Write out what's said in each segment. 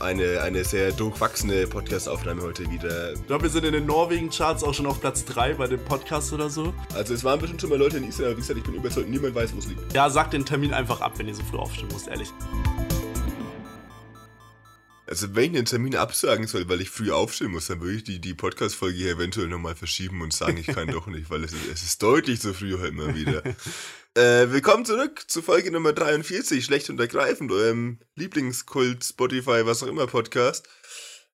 eine, eine sehr durchwachsene Podcast-Aufnahme heute wieder. Ich glaube, wir sind in den Norwegen-Charts auch schon auf Platz 3 bei dem Podcast oder so. Also es waren bestimmt schon mal Leute in Israel, aber wie gesagt, ich bin überzeugt, niemand weiß, wo es liegt. Ja, sag den Termin einfach ab, wenn ihr so früh aufstehen musst, ehrlich. Also wenn ich einen Termin absagen soll, weil ich früh aufstehen muss, dann würde ich die, die Podcast-Folge hier eventuell nochmal verschieben und sagen, ich kann doch nicht, weil es ist, es ist deutlich zu früh heute mal wieder. äh, willkommen zurück zu Folge Nummer 43, schlecht und ergreifend, eurem Lieblingskult, Spotify, was auch immer Podcast.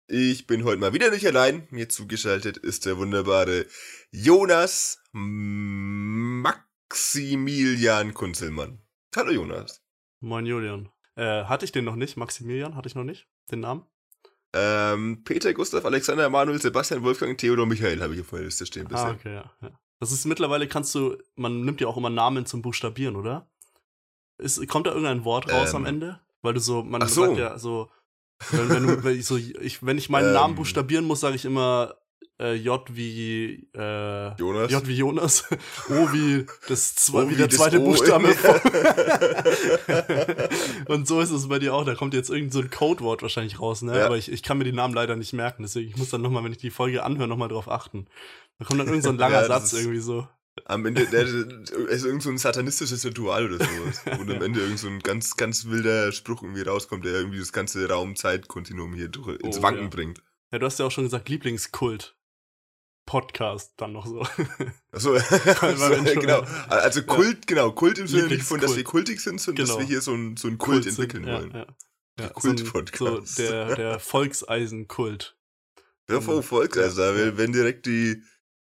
Ich bin heute mal wieder nicht allein. Mir zugeschaltet ist der wunderbare Jonas Maximilian Kunzelmann. Hallo Jonas. Moin Julian. Äh, hatte ich den noch nicht? Maximilian hatte ich noch nicht? Den Namen? Ähm, Peter, Gustav, Alexander, Emanuel, Sebastian, Wolfgang, Theodor, Michael habe ich auf meiner Liste stehen bisher. Ah, okay, ja, ja. Das ist mittlerweile kannst du, man nimmt ja auch immer Namen zum Buchstabieren, oder? Ist, kommt da irgendein Wort raus Ähm. am Ende? Weil du so, man so. sagt ja so, wenn, wenn, du, wenn, ich, so ich, wenn ich meinen Ähm. Namen buchstabieren muss, sage ich immer äh, J wie äh, Jonas. J wie Jonas, O wie das zwei, O wie wie der zweite Buchstabe. Und so ist es bei dir auch. Da kommt jetzt irgend so ein Codewort wahrscheinlich raus, ne? Ja. Aber ich, ich kann mir die Namen leider nicht merken. Deswegen, ich muss dann nochmal, wenn ich die Folge anhöre, nochmal drauf achten. Da kommt dann irgend so ein langer Ja, Satz irgendwie so. Am Ende, der, ist irgend so ein satanistisches Ritual oder sowas. Und am Ende irgend so ein ganz, ganz wilder Spruch irgendwie rauskommt, der irgendwie das ganze Raum-Zeit-Kontinuum hier durch, ins Oh, Wanken ja. bringt. Ja, du hast ja auch schon gesagt, Lieblingskult. Podcast dann noch so. Achso, schon- genau. Also Kult, genau, Kult im Sinne nicht von, dass wir kultig sind, sondern dass Genau. wir hier so ein, so ein Kult, sind, entwickeln ja, wollen. Ja, ja. Kult-Podcast. So, so der, der Volkseisenkult. Ja, voll Volk, also da Ja. werden direkt die,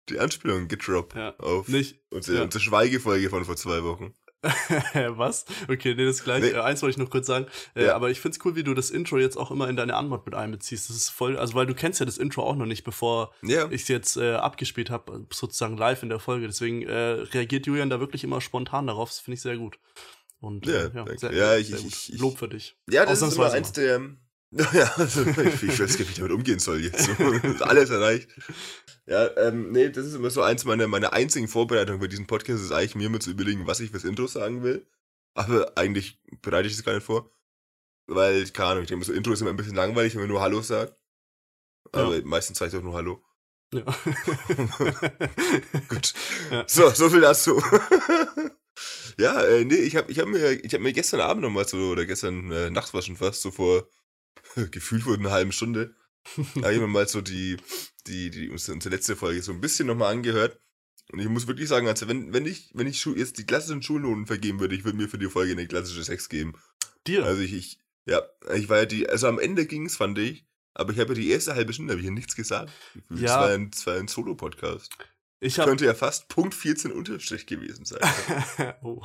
die Anspielungen gedroppt Ja. auf Nicht, unsere, ja. unsere Schweigefolge von vor zwei Wochen. Was? Okay, nee, das gleich. Nee. Äh, eins wollte ich noch kurz sagen. Äh, Ja. Aber ich find's cool, wie du das Intro jetzt auch immer in deine Antwort mit einbeziehst. Das ist voll, also weil du kennst ja das Intro auch noch nicht, bevor Ja, ich es jetzt äh, abgespielt habe, sozusagen live in der Folge. Deswegen äh, reagiert Julian da wirklich immer spontan darauf. Das finde ich sehr gut. Und Ja, äh, ja, sehr, Ja, ich- ich- gut. ich- ich- Lob für dich. Ja, das ist immer eins der. Ja, also ich, ich weiß gar nicht, wie ich damit umgehen soll jetzt. Alles erreicht. Ja, ähm, nee, das ist immer so eins meiner, meiner einzigen Vorbereitungen für diesen Podcast, ist eigentlich mir immer zu überlegen, was ich fürs Intro sagen will. Aber eigentlich bereite ich das gar nicht vor. Weil, keine Ahnung, ich denke, so Intro ist immer ein bisschen langweilig, wenn man nur Hallo sagt. Aber meistens sage ich doch nur Hallo. Ja. Gut. Ja. So, so viel dazu. ja, äh, nee, ich habe ich hab mir, ich hab mir gestern Abend nochmal so, oder gestern äh, Nacht war schon fast, so vor gefühlt vor einer halben Stunde, habe ich mir mal so die, die, die, unsere, letzte Folge so ein bisschen nochmal angehört. Und ich muss wirklich sagen, also wenn, wenn ich, wenn ich jetzt die klassischen Schulnoten vergeben würde, ich würde mir für die Folge eine klassische 6 geben. Dir? Also ich, ich, ja, ich war ja die, also am Ende ging's, fand ich, aber ich habe ja die erste halbe Stunde, habe ich ja nichts gesagt. Es Ja. war ein, es war ein Solo-Podcast. ich habe Könnte ja fast Punkt 14 Unterstrich gewesen sein. oh.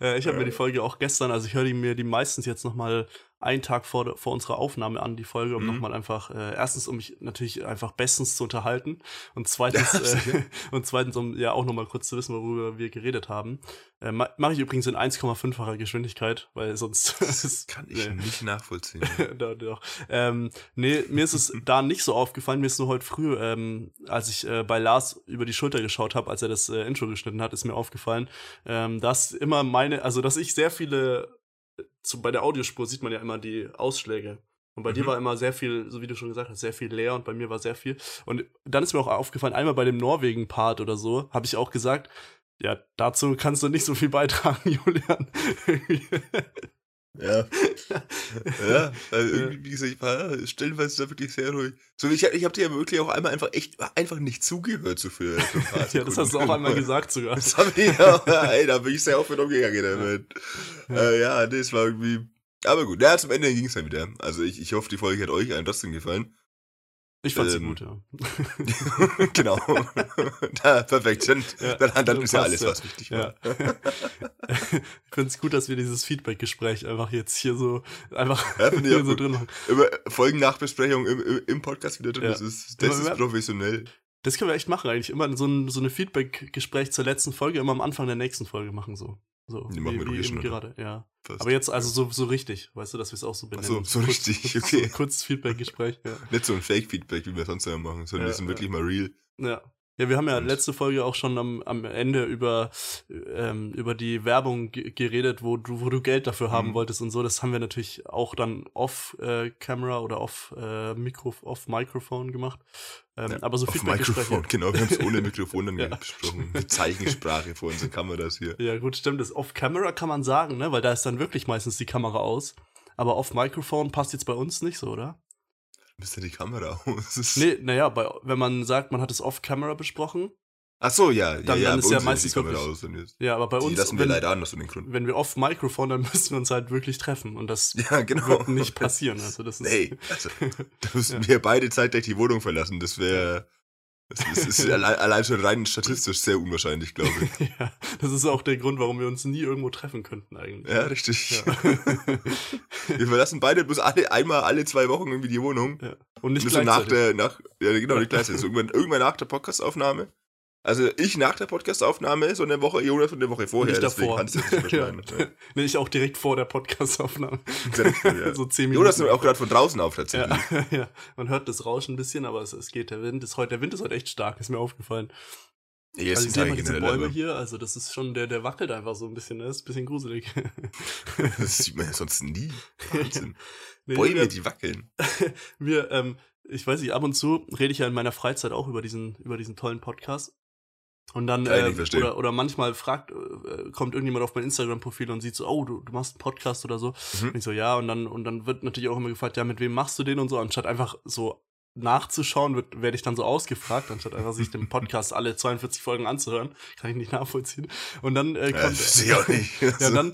äh, ich habe mir die Folge auch gestern, also ich höre die mir die meistens jetzt nochmal einen Tag vor, vor unserer Aufnahme an, die Folge, um Mhm. nochmal einfach, äh, erstens, um mich natürlich einfach bestens zu unterhalten und zweitens, äh, und zweitens, um ja auch nochmal kurz zu wissen, worüber wir geredet haben. Äh, ma- Mache ich übrigens in 1,5-facher Geschwindigkeit, weil sonst Das kann ich nee. nicht nachvollziehen. doch, doch. Ähm, nee, mir ist es da nicht so aufgefallen. Mir ist nur heute früh, ähm, als ich äh, bei Lars über die Schulter geschaut habe, als er das äh, Intro geschnitten hat, ist mir aufgefallen, ähm, dass immer meine, also dass ich sehr viele, zu, bei der Audiospur sieht man ja immer die Ausschläge. Und bei dir Mhm. war immer sehr viel, so wie du schon gesagt hast, sehr viel leer und bei mir war sehr viel. Und dann ist mir auch aufgefallen, einmal bei dem Norwegen-Part oder so, habe ich auch gesagt, ja, dazu kannst du nicht so viel beitragen, Julian. Ja. Ja, also irgendwie, wie gesagt, ich war stellenweise da wirklich sehr ruhig. So, ich, ich habe dir ja wirklich auch einmal einfach echt einfach nicht zugehört, so für, für ja, das hast du auch einmal gesagt sogar. Das habe ich auch, ey, da bin ich sehr offen umgegangen damit. Ja, äh, ja das war irgendwie. Aber gut, ja, zum Ende ging es dann wieder. Also ich, ich hoffe, die Folge hat euch allen trotzdem gefallen. Ich fand sie Ähm, gut, ja. genau. da, perfekt. Dann, Ja, dann, dann ist ja alles, was wichtig war. Ja. ich finde es gut, dass wir dieses Feedback-Gespräch einfach jetzt hier so einfach Ja, hier so gut. drin machen. Immer Folgennachbesprechung im, im, im Podcast wieder drin. Ja. Das ist, das ist professionell. Das können wir echt machen eigentlich. Immer so ein so eine Feedback-Gespräch zur letzten Folge, immer am Anfang der nächsten Folge machen so. So, Die machen wir doch eh eben gerade, ja. Fast. Aber jetzt also so, so richtig, weißt du, dass wir es auch so Ach benennen. so, so Kurz- richtig, So okay. ein kurzes Feedback-Gespräch, ja. Nicht so ein Fake-Feedback, wie wir sonst immer machen, sondern Ja, wir sind ja. wirklich mal real. Ja, Ja, wir haben ja Und- letzte Folge auch schon am, am Ende über, ähm, über die Werbung ge- geredet, wo du, wo du Geld dafür haben Mhm. wolltest und so. Das haben wir natürlich auch dann off-Camera oder off, äh, Mikro, off-Mikrofon gemacht. Ähm, Ja, aber so Feedbackgespräche. Mikrofon, genau. Wir haben es ohne Mikrofon dann Ja. Mit Zeichensprache vor unseren Kameras hier. Ja, gut, stimmt. Das Off-Camera kann man sagen, ne? Weil da ist dann wirklich meistens die Kamera aus. Aber Off-Mikrofon passt jetzt bei uns nicht so, oder? Müsste die Kamera aus. Ist- Nee, naja, bei, wenn man sagt, man hat es Off-Camera besprochen. Ach so, ja. Dann- ja, ja, dann ist ja meistens die Kamera aus. Ja, aber bei Die uns, lassen wir wenn, leider an, aus den Gründen. wenn wir Off-Mikrofon, dann müssen wir uns halt wirklich treffen. Und das Ja, genau. wird nicht passieren. Also das ist, Nee, also, da müssen wir beide zeitgleich die Wohnung verlassen. Das wäre. Das ist, allein, schon rein statistisch sehr unwahrscheinlich, glaube ich. ja, das ist auch der Grund, warum wir uns nie irgendwo treffen könnten eigentlich. Ja, richtig. Ja. Wir verlassen beide bloß alle, einmal alle zwei Wochen irgendwie die Wohnung. ja. Und nicht nach gleichzeitig. der, nach, ja genau, nicht gleichzeitig. So irgendwann, irgendwann nach der Podcastaufnahme. Also ich nach der Podcastaufnahme, so eine Woche, Jonas und eine Woche vorher. nicht davor. das nicht ja. nee, ich auch direkt vor der Podcast-Aufnahme. Ja. so zehn Minuten. Jonas nimmt auch gerade von draußen auf tatsächlich. Ja, ja, man hört das Rauschen ein bisschen, aber es, es geht. Der Wind ist heute, der Wind ist heute echt stark, ist mir aufgefallen. Ja, also sind ich sehe mal diese Bäume aber hier, also das ist schon, der, der wackelt einfach so ein bisschen, ne? ist ein bisschen gruselig. Das sieht man ja sonst nie. Wahnsinn. Nee, Bäume, wir, die wackeln. wir ähm, ich weiß nicht, ab und zu rede ich ja in meiner Freizeit auch über diesen, über diesen tollen Podcast. Und dann, äh, oder, oder manchmal fragt, äh, kommt irgendjemand auf mein Instagram-Profil und sieht so, oh, du, du machst einen Podcast oder so. Mhm. Und ich so, ja, und dann, und dann wird natürlich auch immer gefragt, ja, mit wem machst du den und so, anstatt einfach so nachzuschauen, wird, werde ich dann so ausgefragt, anstatt einfach sich den Podcast alle 42 Folgen anzuhören. Kann ich nicht nachvollziehen. Und dann äh, Ja, kommt. ich auch nicht. Ja, dann,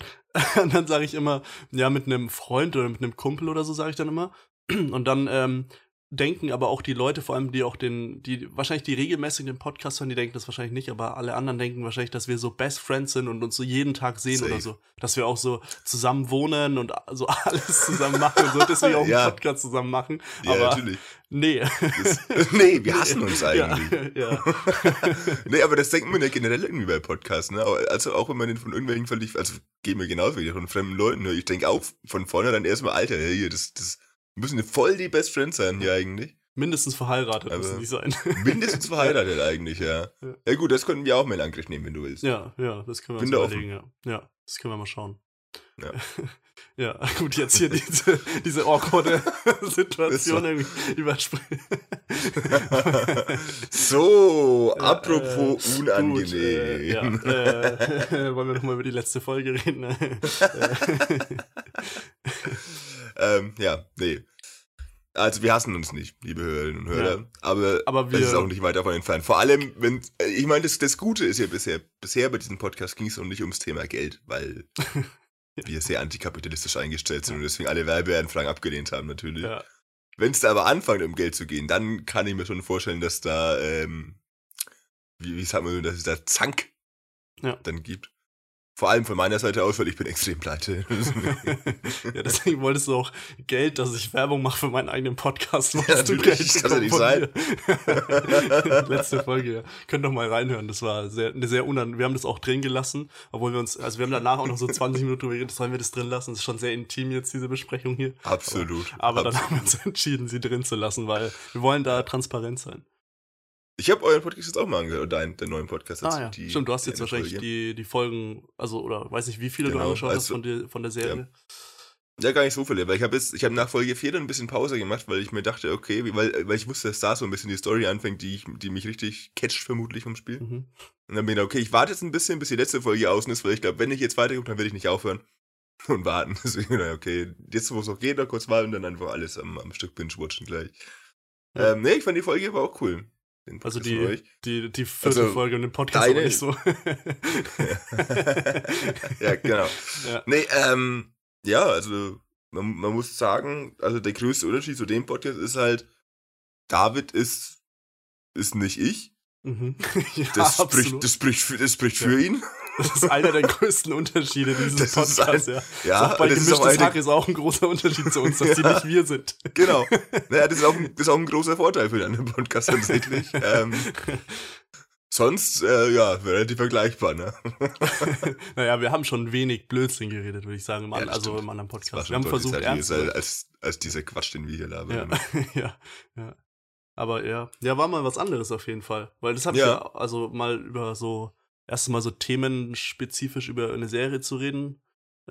und dann sage ich immer, ja, mit einem Freund oder mit einem Kumpel oder so, sage ich dann immer. Und dann ähm, denken aber auch die Leute, vor allem die auch den, die wahrscheinlich die regelmäßig den Podcast hören, die denken das wahrscheinlich nicht, aber alle anderen denken wahrscheinlich, dass wir so Best Friends sind und uns so jeden Tag sehen Safe. oder so. Dass wir auch so zusammen wohnen und so alles zusammen machen und so, deswegen auch einen Ja. Podcast zusammen machen. ja, aber natürlich. nee. Das, nee, wir hassen uns eigentlich. Ja, ja. nee, aber das denkt man ja generell irgendwie bei Podcasts, ne? Also auch wenn man den von irgendwelchen völlig, also geht mir genauso wie von fremden Leuten. Ne? Ich denke auch von vornherein erstmal, Alter, hey, hier, das, das müssen voll die Best Friends sein hier eigentlich. Mindestens verheiratet Aber- müssen die sein. Mindestens verheiratet eigentlich, ja. Ja. Ja gut, das könnten wir auch mal in Angriff nehmen, wenn du willst. Ja, ja, das können wir Bin uns überlegen, ja. Ja, das können wir mal schauen. Ja. Ja, gut, jetzt hier diese, diese awkwarde Situation irgendwie überspringen. So, apropos äh, unangenehm. Gut, äh, ja, äh, wollen wir nochmal über die letzte Folge reden? Ähm, ja, nee. Also wir hassen uns nicht, liebe Hörerinnen und Hörer, Ja. aber, Aber wir- es ist auch nicht weit davon entfernt. Vor allem, wenn, äh, ich meine, das, das Gute ist ja bisher, bisher bei diesem Podcast ging es noch nicht ums Thema Geld, weil wir sehr antikapitalistisch eingestellt sind und deswegen alle Werbeanfragen abgelehnt haben natürlich. ja, Wenn es da aber anfängt, um Geld zu gehen, dann kann ich mir schon vorstellen, dass da, ähm, wie, wie sagt man, dass es da Zank Ja. dann gibt. Vor allem von meiner Seite aus, weil ich bin extrem pleite. ja, deswegen wolltest du auch Geld, dass ich Werbung mache für meinen eigenen Podcast. Ja, wolltest du Geld kann ja nicht mir. Letzte Folge, ja. Könnt doch mal reinhören. Das war sehr, eine sehr unan. Wir haben das auch drin gelassen, obwohl wir uns, also wir haben danach auch noch so 20 Minuten drüber geredet, sollen wir das drin lassen? Das ist schon sehr intim jetzt, diese Besprechung hier. Absolut. Aber dann absolut. haben wir uns entschieden, sie drin zu lassen, weil wir wollen da transparent sein. Ich habe euren Podcast jetzt auch mal angehört, deinen, den neuen Podcast. Ah ja, die- stimmt, du hast jetzt wahrscheinlich Folge. die, die Folgen, also oder weiß nicht, wie viele du Genau, angeschaut hast also- von der, von der Serie. Ja, gar nicht so viele, weil ich habe jetzt, ich habe nach Folge 4 dann ein bisschen Pause gemacht, weil ich mir dachte, okay, wie- weil, weil ich wusste, dass da so ein bisschen die Story anfängt, die, ich, die mich richtig catcht vermutlich vom Spiel. Mhm. Und dann bin ich gedacht, okay, ich warte jetzt ein bisschen, bis die letzte Folge außen ist, weil ich glaube, wenn ich jetzt weiterkomme, dann werde ich nicht aufhören und warten. Deswegen, okay, jetzt wo es noch geht, noch kurz warten und dann einfach alles am, am Stück binge-watchen gleich. Ja. Ähm, nee, ich fand die Folge aber auch cool. Den Also Podcast die, von euch. die, die vierte Also, Folge und den Podcast deine- nicht so. ja, genau. ja. Nee, ähm, ja, also man, man muss sagen, also der größte Unterschied zu dem Podcast ist halt, David ist, ist nicht ich. Mhm. ja, Das absolut. spricht, das spricht, für, das spricht für ihn. Das ist einer der größten Unterschiede dieses Das ist Podcasts, ein- ja. Ja, auch bei das ist auch gemischtes eine, Hack ist auch ein großer Unterschied zu uns, dass die Ja. nicht wir sind. genau. Naja, das ist, auch, ein- das ist auch ein großer Vorteil für den anderen Podcast tatsächlich. ähm, sonst, äh, ja, relativ vergleichbar, ne? naja, wir haben schon wenig Blödsinn geredet, würde ich sagen, im, Ja, an, also im anderen Podcast. Wir haben versucht, ernst zu als, als dieser Quatsch, den wir hier labern. ja, ja, ja. Aber ja, ja, war mal was anderes auf jeden Fall. Weil das habe Ja. ich ja, also mal über so, erst mal so themenspezifisch über eine Serie zu reden.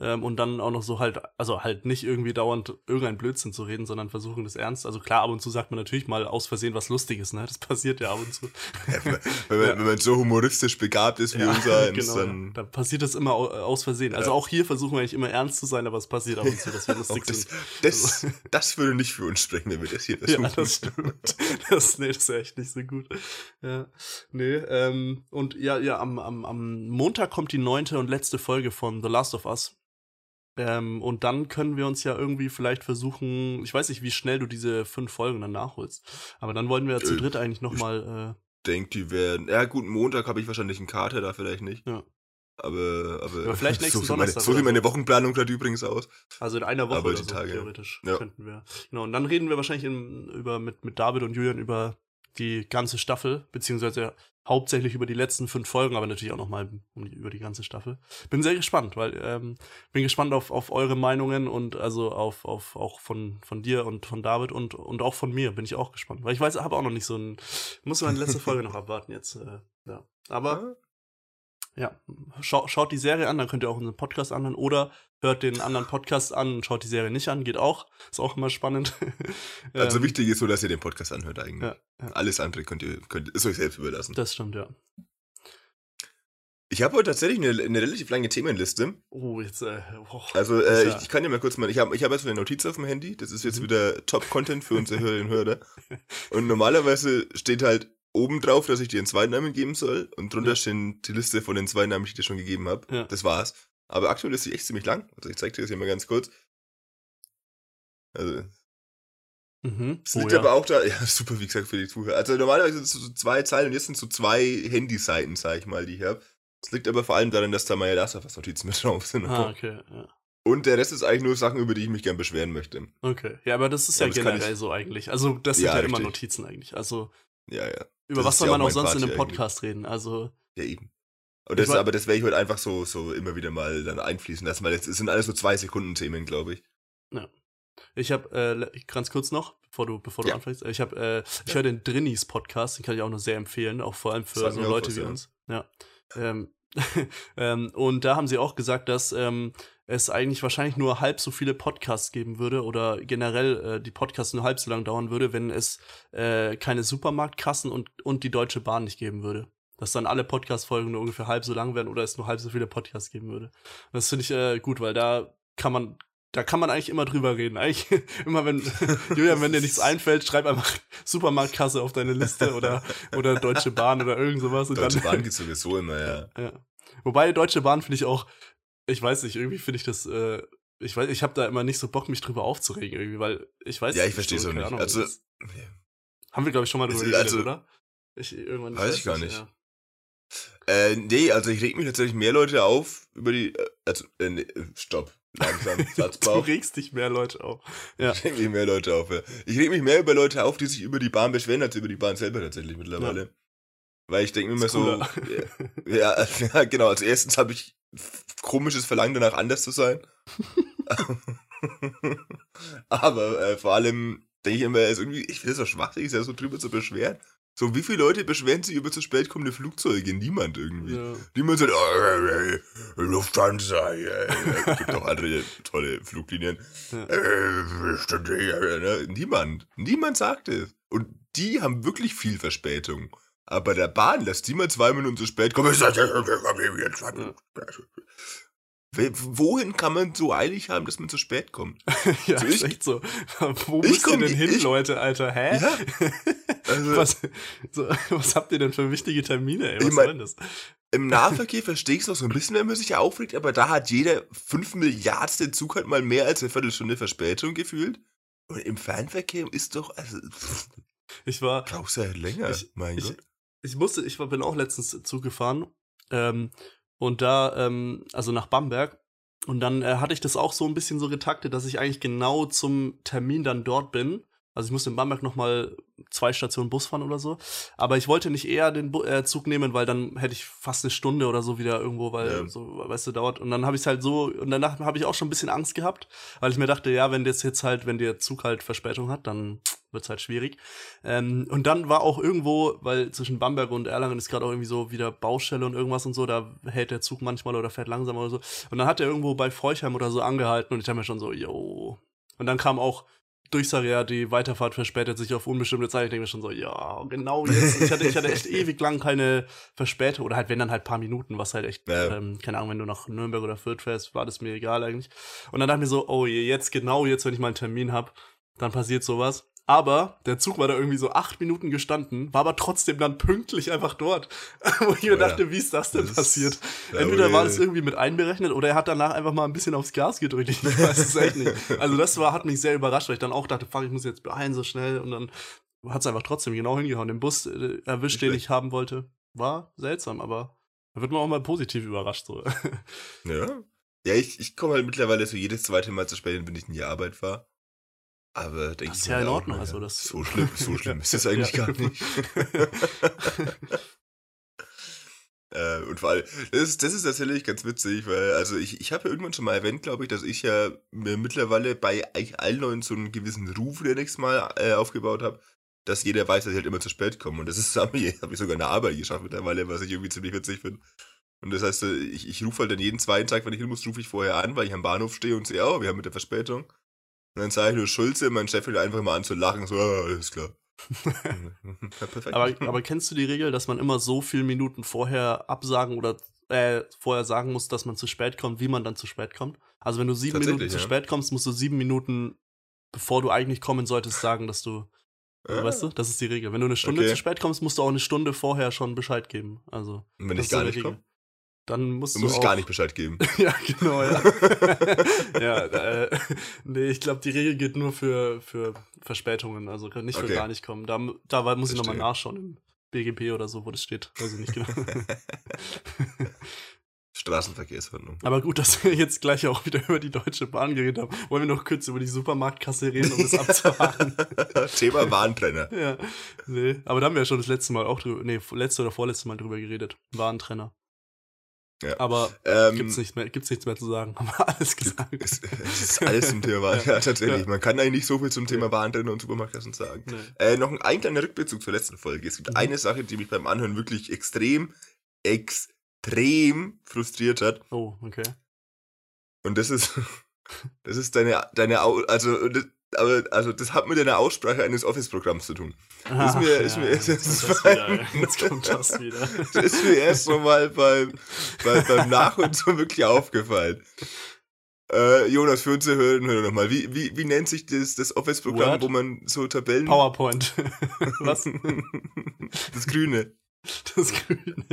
Ähm, und dann auch noch so halt, also halt nicht irgendwie dauernd irgendein Blödsinn zu reden, sondern versuchen das ernst. Also klar, ab und zu sagt man natürlich mal aus Versehen was Lustiges, ne? Das passiert ja ab und zu. wenn, man, wenn man so humoristisch begabt ist wie Ja, unser genau. dann. Da passiert das immer au- aus Versehen. Also Ja. auch hier versuchen wir eigentlich immer ernst zu sein, aber es passiert ab und zu, dass wir lustig das, sind. das, das würde nicht für uns sprechen, wenn wir das hier Ja, versuchen. das stimmt. Das, nee, das ist ja echt nicht so gut. Ja. Nee, ähm, und ja, ja, am, am, am Montag kommt die neunte und letzte Folge von The Last of Us. Ähm, und dann können wir uns ja irgendwie vielleicht versuchen, ich weiß nicht, wie schnell du diese fünf Folgen dann nachholst. Aber dann wollen wir ja zu Äh, dritt eigentlich nochmal, denke, die werden. Ja, gut, Montag habe ich wahrscheinlich einen Kater, da vielleicht nicht. Ja. Aber, aber, Aber vielleicht so nächsten meine, Donnerstag so oder sieht so. meine Wochenplanung gerade übrigens aus. äh, also in einer Woche Aber oder so, Tage, theoretisch, Ja. könnten wir. Genau, und dann reden wir wahrscheinlich in, über, mit, mit David und Julian über die ganze Staffel, beziehungsweise hauptsächlich über die letzten fünf Folgen, aber natürlich auch nochmal um über die ganze Staffel. Bin sehr gespannt, weil ähm, bin gespannt auf, auf eure Meinungen und also auf, auf auch von, von dir und von David und, und auch von mir bin ich auch gespannt. Weil ich weiß, habe auch noch nicht so ein, muss meine letzte Folge noch abwarten jetzt. Äh, ja. Aber ja, schau, schaut die Serie an, dann könnt ihr auch unseren Podcast anhören oder hört den anderen Podcast an und schaut die Serie nicht an, geht auch. Ist auch immer spannend. Also Ähm, wichtig ist so, dass ihr den Podcast anhört eigentlich. Ja, ja. Alles andere könnt ihr, könnt, ist euch selbst überlassen. Das stimmt, ja. Ich habe heute tatsächlich eine, eine relativ lange Themenliste. Oh, jetzt, äh, oh, Also äh, ja- ich, ich kann dir mal kurz mal, ich habe ich hab jetzt eine Notiz auf dem Handy, das ist jetzt Mhm. wieder Top-Content für unsere Hörerinnen und Hörer. Und normalerweise steht halt oben drauf, dass ich dir einen Zweitnamen geben soll und drunter Ja. stehen die Liste von den Zweitnamen, die ich dir schon gegeben habe. Ja. Das war's. Aber aktuell ist sie echt ziemlich lang. Also ich zeig dir das hier mal ganz kurz. Also mhm. es oh, liegt ja. aber auch da, ja super, wie gesagt, für die Zuhörer. Also normalerweise sind es so zwei Zeilen und jetzt sind so zwei Handyseiten, sag ich mal, die ich habe. Es liegt aber vor allem daran, dass da meine Last of Us Notizen mit drauf sind. Ah, okay, ja. Und der Rest ist eigentlich nur Sachen, über die ich mich gern beschweren möchte. Okay. Ja, aber das ist Ja, ja, das generell so eigentlich. Also, das sind Ja, ja, immer. Notizen eigentlich. Also, Ja, ja. über Das was soll man auch auch sonst Part in einem Podcast reden? Also, Ja, eben. Und das, Ich aber das werde ich heute einfach so, so immer wieder mal dann einfließen lassen, weil es sind alles so zwei Sekunden Themen, glaube ich. ich habe äh, ganz kurz noch, bevor du, bevor du Ja. anfängst, ich habe, äh, ich höre den Drinnies Podcast, den kann ich auch nur sehr empfehlen, auch vor allem für so Leute was, wie ja. uns. Ja. Ähm, ähm, und da haben sie auch gesagt, dass ähm, es eigentlich wahrscheinlich nur halb so viele Podcasts geben würde oder generell äh, die Podcasts nur halb so lang dauern würde, wenn es äh, keine Supermarktkassen und, und die Deutsche Bahn nicht geben würde. Dass dann alle Podcast-Folgen nur ungefähr halb so lang werden oder es nur halb so viele Podcasts geben würde. Das finde ich äh, gut, weil da kann man, da kann man eigentlich immer drüber reden. Eigentlich immer wenn, Julian, wenn dir nichts einfällt, schreib einfach Supermarktkasse auf deine Liste oder, oder Deutsche Bahn oder irgend sowas. Und Deutsche dann, Bahn geht sowieso immer, ja. ja. Wobei Deutsche Bahn finde ich auch, ich weiß nicht, irgendwie finde ich das, äh, ich weiß, ich habe da immer nicht so Bock, mich drüber aufzuregen irgendwie, weil ich weiß Ja, ich verstehe es so, auch nicht. Ahnung, Also, das- haben wir, glaube ich, schon mal drüber geredet, also- oder? Ich, irgendwann, Weiß ich gar nicht. Ja. Äh, nee, also ich reg mich tatsächlich mehr Leute auf über die, äh, also, äh, nee, äh, stopp. Langsam, Du Satzbau. regst dich mehr Leute auf. Ja. Ich reg mich mehr Leute auf, ja. Ich reg mich mehr über Leute auf, die sich über die Bahn beschweren, als über die Bahn selber tatsächlich mittlerweile. Weil ich denke mir immer so, cooler. ja, ja, ja, genau, als erstens habe ich komisches Verlangen danach anders zu sein. Aber äh, vor allem denke ich immer, es ist irgendwie, ich finde es so schwachsinnig, sich so drüber zu beschweren. So, wie viele Leute beschweren sich über zu spät kommende Flugzeuge? Niemand irgendwie. Ja. Niemand sagt, oh, Lufthansa, es gibt auch andere tolle Fluglinien. Ja. Ne? Niemand. Niemand sagt es. Und die haben wirklich viel Verspätung. Aber der Bahn lässt die mal zwei Minuten zu spät kommen. Ja, Wohin kann man so eilig haben, dass man zu spät kommt? ja, So, ist ich- echt so. Wo ich müsst ihr denn hin, ich- Leute, Alter? Hä? Ja, also Was, so, was habt ihr denn für wichtige Termine, ey? Was Ich mein- soll denn das? im Nahverkehr verstehe ich es noch so ein bisschen, wenn man sich aufregt, aber da hat jeder fünf Milliardste Zug halt mal mehr als eine Viertelstunde Verspätung gefühlt. Und im Fernverkehr ist doch, also, pff, Ich war, brauchst du halt länger, Ich- mein ich- Gott. ich musste, ich war, bin auch letztens Zug gefahren ähm, und da, ähm, also nach Bamberg und dann äh, hatte ich das auch so ein bisschen so getaktet, dass ich eigentlich genau zum Termin dann dort bin. Also ich musste in Bamberg noch mal zwei Stationen Bus fahren oder so. Aber ich wollte nicht eher den Bu äh, Zug nehmen, weil dann hätte ich fast eine Stunde oder so wieder irgendwo, weil Ja. so, weißt du, dauert. Und dann habe ich es halt so, und danach habe ich auch schon ein bisschen Angst gehabt, weil ich mir dachte, ja, wenn das jetzt halt, wenn der Zug halt Verspätung hat, dann wird's halt schwierig. Ähm, und dann war auch irgendwo, weil zwischen Bamberg und Erlangen ist gerade auch irgendwie so wieder Baustelle und irgendwas und so, da hält der Zug manchmal oder fährt langsam oder so. Und dann hat er irgendwo bei Feuchheim oder so angehalten und ich habe mir schon so, yo. Und dann kam auch Durchsage, ja, die Weiterfahrt verspätet sich auf unbestimmte Zeit. Ich denke mir schon so, ja, genau jetzt. Ich hatte, ich hatte echt ewig lang keine Verspätung. Oder halt, wenn dann halt paar Minuten, was halt echt, ja. ähm, keine Ahnung, wenn du nach Nürnberg oder Fürth fährst, war das mir egal eigentlich. Und dann dachte ich mir so, oh je, jetzt, genau jetzt, wenn ich mal einen Termin hab, dann passiert sowas. Aber der Zug war da irgendwie so acht Minuten gestanden, war aber trotzdem dann pünktlich einfach dort. Wo ich mir oh, dachte, wie ist das denn das passiert? Entweder war das irgendwie mit einberechnet oder er hat danach einfach mal ein bisschen aufs Gas gedrückt. Ich weiß es echt nicht. Also das war, hat mich sehr überrascht, weil ich dann auch dachte, fuck, ich muss jetzt beeilen so schnell und dann hat es einfach trotzdem genau hingehauen. Den Bus äh, erwischt, den ich haben wollte. War seltsam, aber da wird man auch mal positiv überrascht. So. Ja. Ja, ich, ich komme halt mittlerweile so jedes zweite Mal zu spät, wenn ich in die Arbeit fahre. Aber denke das ist ja in Ordnung. Also das so schlimm, so schlimm ist es eigentlich gar nicht. äh, und vor allem, das ist, das ist tatsächlich ganz witzig, weil, also ich, ich habe ja irgendwann schon mal erwähnt, glaube ich, dass ich ja mir mittlerweile bei allen Leuten so einen gewissen Ruf nächstes Mal äh, aufgebaut habe, dass jeder weiß, dass ich halt immer zu spät komme. Und das ist habe ich, hab ich sogar in der Arbeit geschafft mittlerweile, was ich irgendwie ziemlich witzig finde. Und das heißt, äh, ich, ich rufe halt dann jeden zweiten Tag, wenn ich hin muss, rufe ich vorher an, weil ich am Bahnhof stehe und sehe, oh, wir haben mit der Verspätung. Und dann sage ich nur Schulze, mein Chef will einfach mal an zu lachen, so, ah, alles klar. ja, perfekt. Aber, aber kennst du die Regel, dass man immer so viele Minuten vorher absagen oder äh, vorher sagen muss, dass man zu spät kommt, wie man dann zu spät kommt? Also wenn du sieben Minuten zu spät kommst, musst du sieben Minuten, bevor du eigentlich kommen solltest, sagen, dass du ja. Weißt du, das ist die Regel. Wenn du eine Stunde okay. zu spät kommst, musst du auch eine Stunde vorher schon Bescheid geben. Also, Und wenn ich gar nicht komme? Dann musst du. Du musst gar nicht Bescheid geben. ja, genau, ja. ja, äh, nee, ich glaube, die Regel geht nur für, für Verspätungen, also nicht für okay. gar nicht kommen. Da, da muss ich nochmal nachschauen im BGP oder so, wo das steht. Weiß ich nicht genau. Straßenverkehrsordnung. Aber gut, dass wir jetzt gleich auch wieder über die Deutsche Bahn geredet haben. Wollen wir noch kurz über die Supermarktkasse reden, um das abzuhaken? Thema Warntrenner. ja, nee, aber da haben wir ja schon das letzte Mal auch drüber, nee, letzte oder vorletzte Mal drüber geredet. Warntrenner. Ja. Aber ähm, gibt's, nicht mehr, gibt's nichts mehr zu sagen. Haben wir alles gesagt. Es, es ist alles zum Thema. ja, tatsächlich. Ja. Man kann eigentlich nicht so viel zum Thema Warentrenner und Supermarktkassen sagen. Nee. Äh, noch ein, ein kleiner Rückbezug zur letzten Folge. Es gibt mhm. eine Sache, die mich beim Anhören wirklich extrem, extrem frustriert hat. Oh, okay. Und das ist, das ist deine, deine, also, aber also das hat mit einer Aussprache eines Office-Programms zu tun. Das ist mir, ist das wieder, jetzt kommt das wieder. Das ist mir erst mal beim, beim, beim Nach- und so wirklich aufgefallen. Äh, Jonas, für unsere Hörer hör nochmal, wie, wie, wie nennt sich das, das Office-Programm, wo man so Tabellen... PowerPoint. Was? Das Grüne. Das Grüne.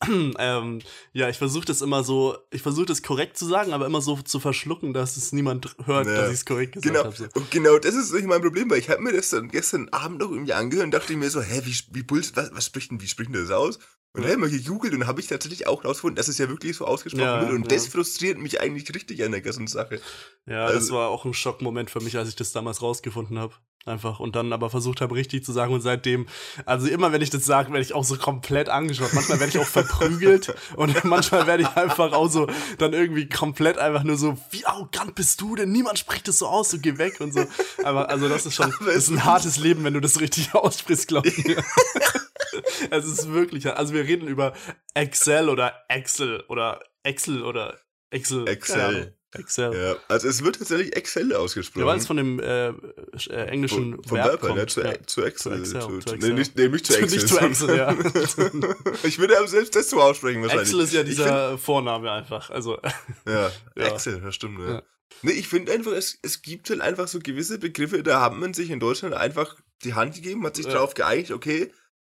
ähm, ja, ich versuche das immer so, ich versuche das korrekt zu sagen, aber immer so zu verschlucken, dass es niemand hört, ja. dass ich es korrekt gesagt genau. habe. So. Und genau das ist nicht mein Problem, weil ich habe mir das dann gestern Abend noch irgendwie angehört und dachte mir so, hä, wie, wie Puls, was, was spricht denn, wie spricht denn das aus? Und dann habe ich gegoogelt und habe ich tatsächlich auch rausgefunden, dass es ja wirklich so ausgesprochen ja, wird. Und ja. das frustriert mich eigentlich richtig an der ganzen Sache. Ja, also, das war auch ein Schockmoment für mich, als ich das damals rausgefunden habe. Einfach und dann aber versucht habe, richtig zu sagen. Und seitdem, also immer wenn ich das sage, werde ich auch so komplett angeschaut. Manchmal werde ich auch verprügelt und manchmal werde ich einfach auch so dann irgendwie komplett einfach nur so, wie arrogant bist du denn? Niemand spricht das so aus, so geh weg und so. Aber also das ist schon, das ist ein hartes Leben, wenn du das richtig aussprichst, glaube ich. es ist wirklich, also wir reden über Excel oder Excel oder Excel oder Excel. Excel. Excel. Ja, also es wird tatsächlich Excel ausgesprochen. Ja, weil es von dem äh, äh, englischen von, von Verb, Verb ne? zu, ja. zu, Excel. Zu Excel. Zu, zu, Excel. Nee, nicht, nee, nicht zu Excel. nicht zu Excel, ja. ich würde aber selbst das so aussprechen wahrscheinlich. Excel ist ja dieser find, Vorname einfach. Also, ja, ja. Excel, das stimmt. Ja. Nee, ich finde einfach, es, es gibt halt einfach so gewisse Begriffe, da hat man sich in Deutschland einfach die Hand gegeben, hat sich darauf geeinigt, okay,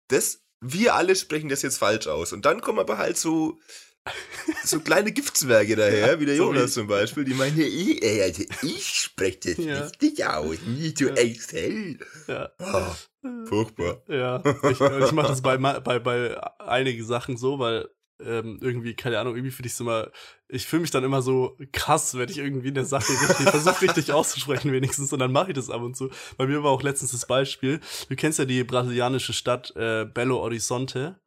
das, wir alle sprechen das jetzt falsch aus. Und dann kommen aber halt so so kleine Giftzwerge daher, ja, wie der Jonas so zum Beispiel, die meinen, ich, ey, also ich spreche das ja. richtig aus, nie zu ja. Excel. Ja. Oh, furchtbar. Ja, ich, ich mache das bei, bei, bei einigen Sachen so, weil ähm, irgendwie, keine Ahnung, irgendwie finde ich es immer, ich fühle mich dann immer so krass, wenn ich irgendwie eine Sache richtig, versuche richtig auszusprechen wenigstens und dann mache ich das ab und zu. Bei mir war auch letztens das Beispiel, du kennst ja die brasilianische Stadt äh, Belo Horizonte.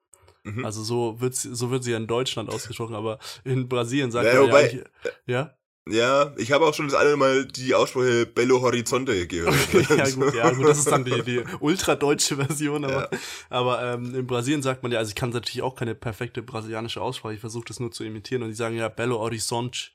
Mhm. Also so wird, so wird sie ja in Deutschland ausgesprochen, aber in Brasilien sagt ja, man wobei, ja, ja? Ich habe auch schon das eine Mal die Aussprache Bello Horizonte gehört. ja, gut, ja, gut, das ist dann die, die ultradeutsche Version, aber, ja. aber ähm, in Brasilien sagt man ja, also ich kann natürlich auch keine perfekte brasilianische Aussprache, ich versuche das nur zu imitieren und die sagen ja Bello Horizonte.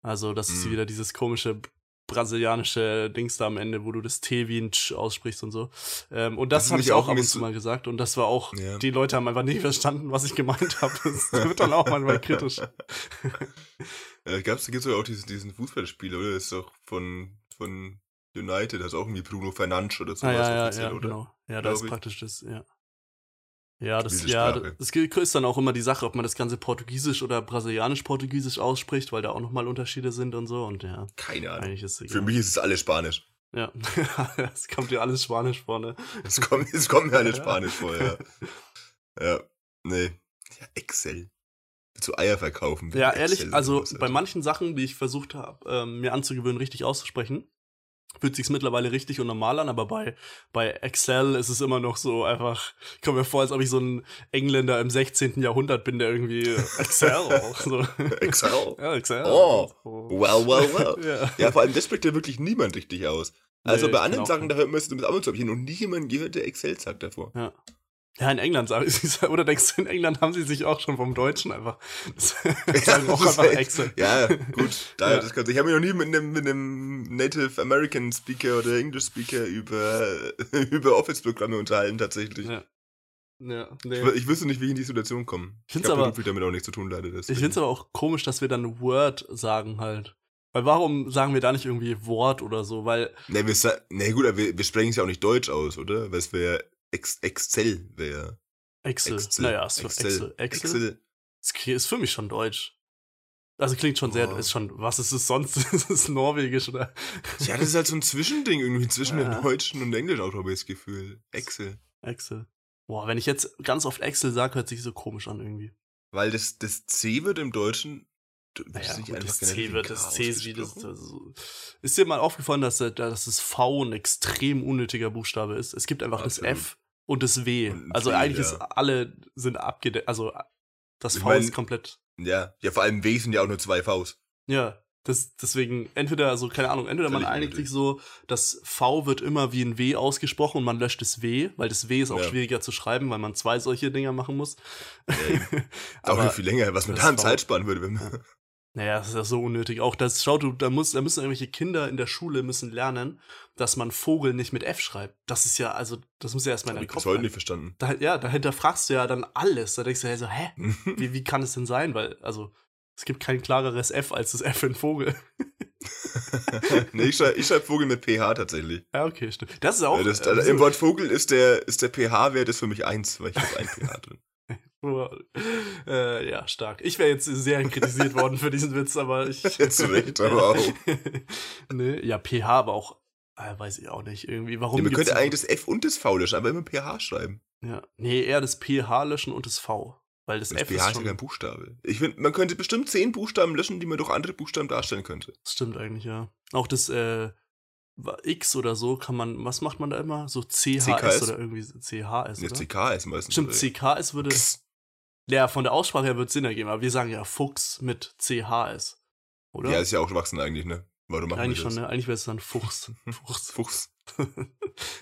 Also, das ist mm. wieder dieses komische brasilianische Dings da am Ende, wo du das T wie ein Ch aussprichst und so. Ähm, und das, das habe ich auch ab und zu mal gesagt. Und das war auch, ja. die Leute haben einfach nicht verstanden, was ich gemeint habe. Das wird dann auch manchmal kritisch. äh, gab's, gibt's ja auch diesen, diesen Fußballspiel, oder? Das ist doch von, von United, das ist auch irgendwie Bruno Fernandes oder so. Ah, ja, ja, ja, oder? genau. Ja, das ist praktisch das, ja. Ja, das, ja, das ist dann auch immer die Sache, ob man das Ganze Portugiesisch oder Brasilianisch-Portugiesisch ausspricht, weil da auch nochmal Unterschiede sind und so. Und ja. Keine Ahnung. Für mich ist es alles Spanisch. Ja, es kommt dir alles Spanisch vor, ne? Es kommt, es kommt mir alles Spanisch vor, ja. Ja, nee. Ja, Excel. Zu Eier verkaufen. Ja, ehrlich, also bei manchen Sachen, die ich versucht habe, ähm, mir anzugewöhnen, richtig auszusprechen, fühlt sich's mittlerweile richtig und normal an, aber bei, bei Excel ist es immer noch so einfach, ich komme mir vor, als ob ich so ein Engländer im 16. Jahrhundert bin, der irgendwie Excel auch so. Excel? ja, Excel. Oh, well, well, well. ja. ja, vor allem das spricht ja wirklich niemand richtig aus. Also nee, bei anderen Sachen, da hört man es mit Amazon, habe ich noch nie jemanden gehört, der Excel sagt davor. Ja. Ja, in England, oder denkst du, in England haben sie sich auch schon vom Deutschen einfach, sagen auch einfach Excel. Ja, gut, da, ja. das kannst, ich habe mich noch nie mit einem, mit einem Native American Speaker oder English Speaker über, über Office-Programme unterhalten, tatsächlich. Ja. Ja, nee. ich, ich wüsste nicht, wie ich in die Situation komme. Ich, ich glaube, beruflich damit auch nichts zu tun, leider. Deswegen. Ich finde es aber auch komisch, dass wir dann Word sagen halt. Weil warum sagen wir da nicht irgendwie Wort oder so? Weil. Ne, wir, nee, gut, aber wir, wir sprechen es ja auch nicht Deutsch aus, oder? Weil es wäre Ex Excel wäre. Excel. Excel. Naja, ist Excel. Excel. Excel. Excel. ist für mich schon deutsch. Also klingt schon sehr, ist schon, was ist es sonst? ist es norwegisch oder? Ja, das ist halt so ein Zwischending irgendwie zwischen ja. dem Deutschen und Englisch auch, habe ich das Gefühl. Excel. Excel. Boah, wenn ich jetzt ganz oft Excel sage, hört sich so komisch an irgendwie. Weil das, das C wird im Deutschen naja, gut, das C wird, das C ist wie das, also, ist dir mal aufgefallen, dass, dass das V ein extrem unnötiger Buchstabe ist? Es gibt einfach Absolut. das F und das W. Und also w, eigentlich ja. ist alle sind abgedeckt, also das ich V mein, ist komplett. Ja, ja, vor allem W sind ja auch nur zwei Vs. Ja, das, deswegen, entweder, also keine Ahnung, entweder man einigt sich so, das V wird immer wie ein W ausgesprochen und man löscht das W, weil das W ist auch ja. schwieriger zu schreiben, weil man zwei solche Dinger machen muss. Ja, auch noch viel länger, was man da an Zeit sparen würde, wenn man. Naja, das ist ja so unnötig. Auch das, schau, du, da, muss, da müssen irgendwelche Kinder in der Schule müssen lernen, dass man Vogel nicht mit F schreibt. Das ist ja, also, das muss ja erstmal in deinen Kopf. Ich heute nicht verstanden. Da, ja, dahinter fragst du ja dann alles. Da denkst du ja so, hä? wie, wie kann es denn sein? Weil, also, es gibt kein klareres F als das F in Vogel. nee, ich schreibe schreib Vogel mit pH tatsächlich. Ja, okay, stimmt. Das ist auch. Ja, das, äh, Im Wort Vogel ist der, ist der pH-Wert für mich eins, weil ich habe ein pH drin äh, ja, stark. Ich wäre jetzt sehr kritisiert worden für diesen Witz, aber ich. Jetzt recht, aber auch. ne, ja, pH aber auch, äh, weiß ich auch nicht, irgendwie. Warum? Ja, man könnte eigentlich das F und das V löschen, aber immer pH schreiben. Ja, nee, eher das pH löschen und das V. Weil das, das F pH ist, ist ja kein Buchstabe. Ich finde, man könnte bestimmt zehn Buchstaben löschen, die man durch andere Buchstaben darstellen könnte. Das stimmt eigentlich, ja. Auch das, äh, X oder so kann man, was macht man da immer? So CHS, CKS. oder irgendwie CHS. Ja, CKS meistens. Stimmt, CKS würde. X. Ja, von der Aussprache her wird Sinn ergeben, aber wir sagen ja Fuchs mit CHS. Oder? Ja, ist ja auch Schwachsinn eigentlich, ne? Warum machen eigentlich schon, ne? Eigentlich wäre es dann Fuchs. Fuchs. Fuchs.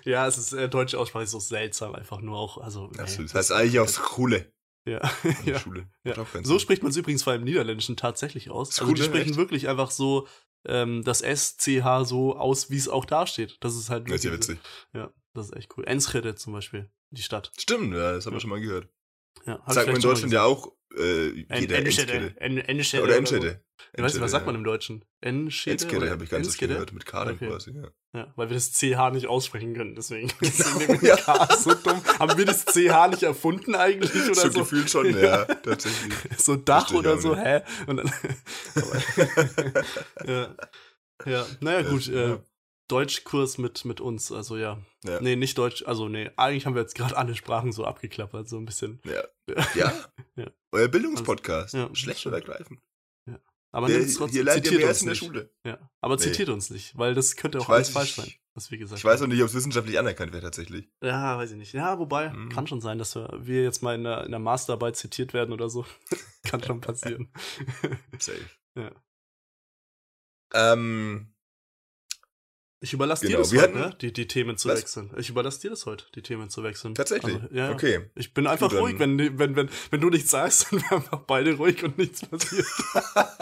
ja, es ist, äh, deutsche Aussprache ist so seltsam, einfach nur auch, also. Ey, das heißt eigentlich auch Schule. Ja, ja. Schule. ja. So spricht man es übrigens vor allem im Niederländischen tatsächlich aus. Schule, also die sprechen echt? wirklich einfach so ähm, das SCH so aus, wie es auch da steht. Das ist halt. Das ist ja witzig. Ja, das ist echt cool. Enschede zum Beispiel, die Stadt. Stimmt, ja, das haben wir schon mal gehört. Ja, sagt man in Deutschland ja auch äh, jeder Enschede. Enschede. Oder Enschede. Ich weiß nicht, was sagt man im Deutschen? Enschede? Enschede habe ich ganz oft gehört, mit K okay. quasi, ja. Ja, weil wir das CH nicht aussprechen können, deswegen. Genau, ja. K so dumm. Haben wir das CH nicht erfunden eigentlich? Oder so, so? gefühlt schon, ja, tatsächlich. So Dach oder so, hä? Und dann, ja. ja, naja, gut. Äh, Deutschkurs mit, mit uns, also ja. ja. Nee, nicht Deutsch, also nee, eigentlich haben wir jetzt gerade alle Sprachen so abgeklappert, so ein bisschen. Ja. Ja. ja. Euer Bildungspodcast. Also, ja, Schlecht oder ergreifend. Ja. Aber hier, trotzdem, hier lernt ihr mehr als in der. Schule. Ja. Aber zitiert nee. uns nicht, weil das könnte auch alles falsch sein, was wir gesagt Ich weiß auch nicht, ob es wissenschaftlich anerkannt wäre tatsächlich. Ja, weiß ich nicht. Ja, wobei, mhm. kann schon sein, dass wir, wir jetzt mal in der, in der Masterarbeit zitiert werden oder so. kann schon passieren. Safe. Ja. Ähm, ich überlasse Genau, dir das wir heute, ne? die, die Themen zu Was? wechseln. Ich überlasse dir das heute, die Themen zu wechseln. tatsächlich. Also, ja. Okay. Ich bin einfach Gut, ruhig, wenn, wenn, wenn, wenn du nichts sagst, dann wir einfach beide ruhig und nichts passiert.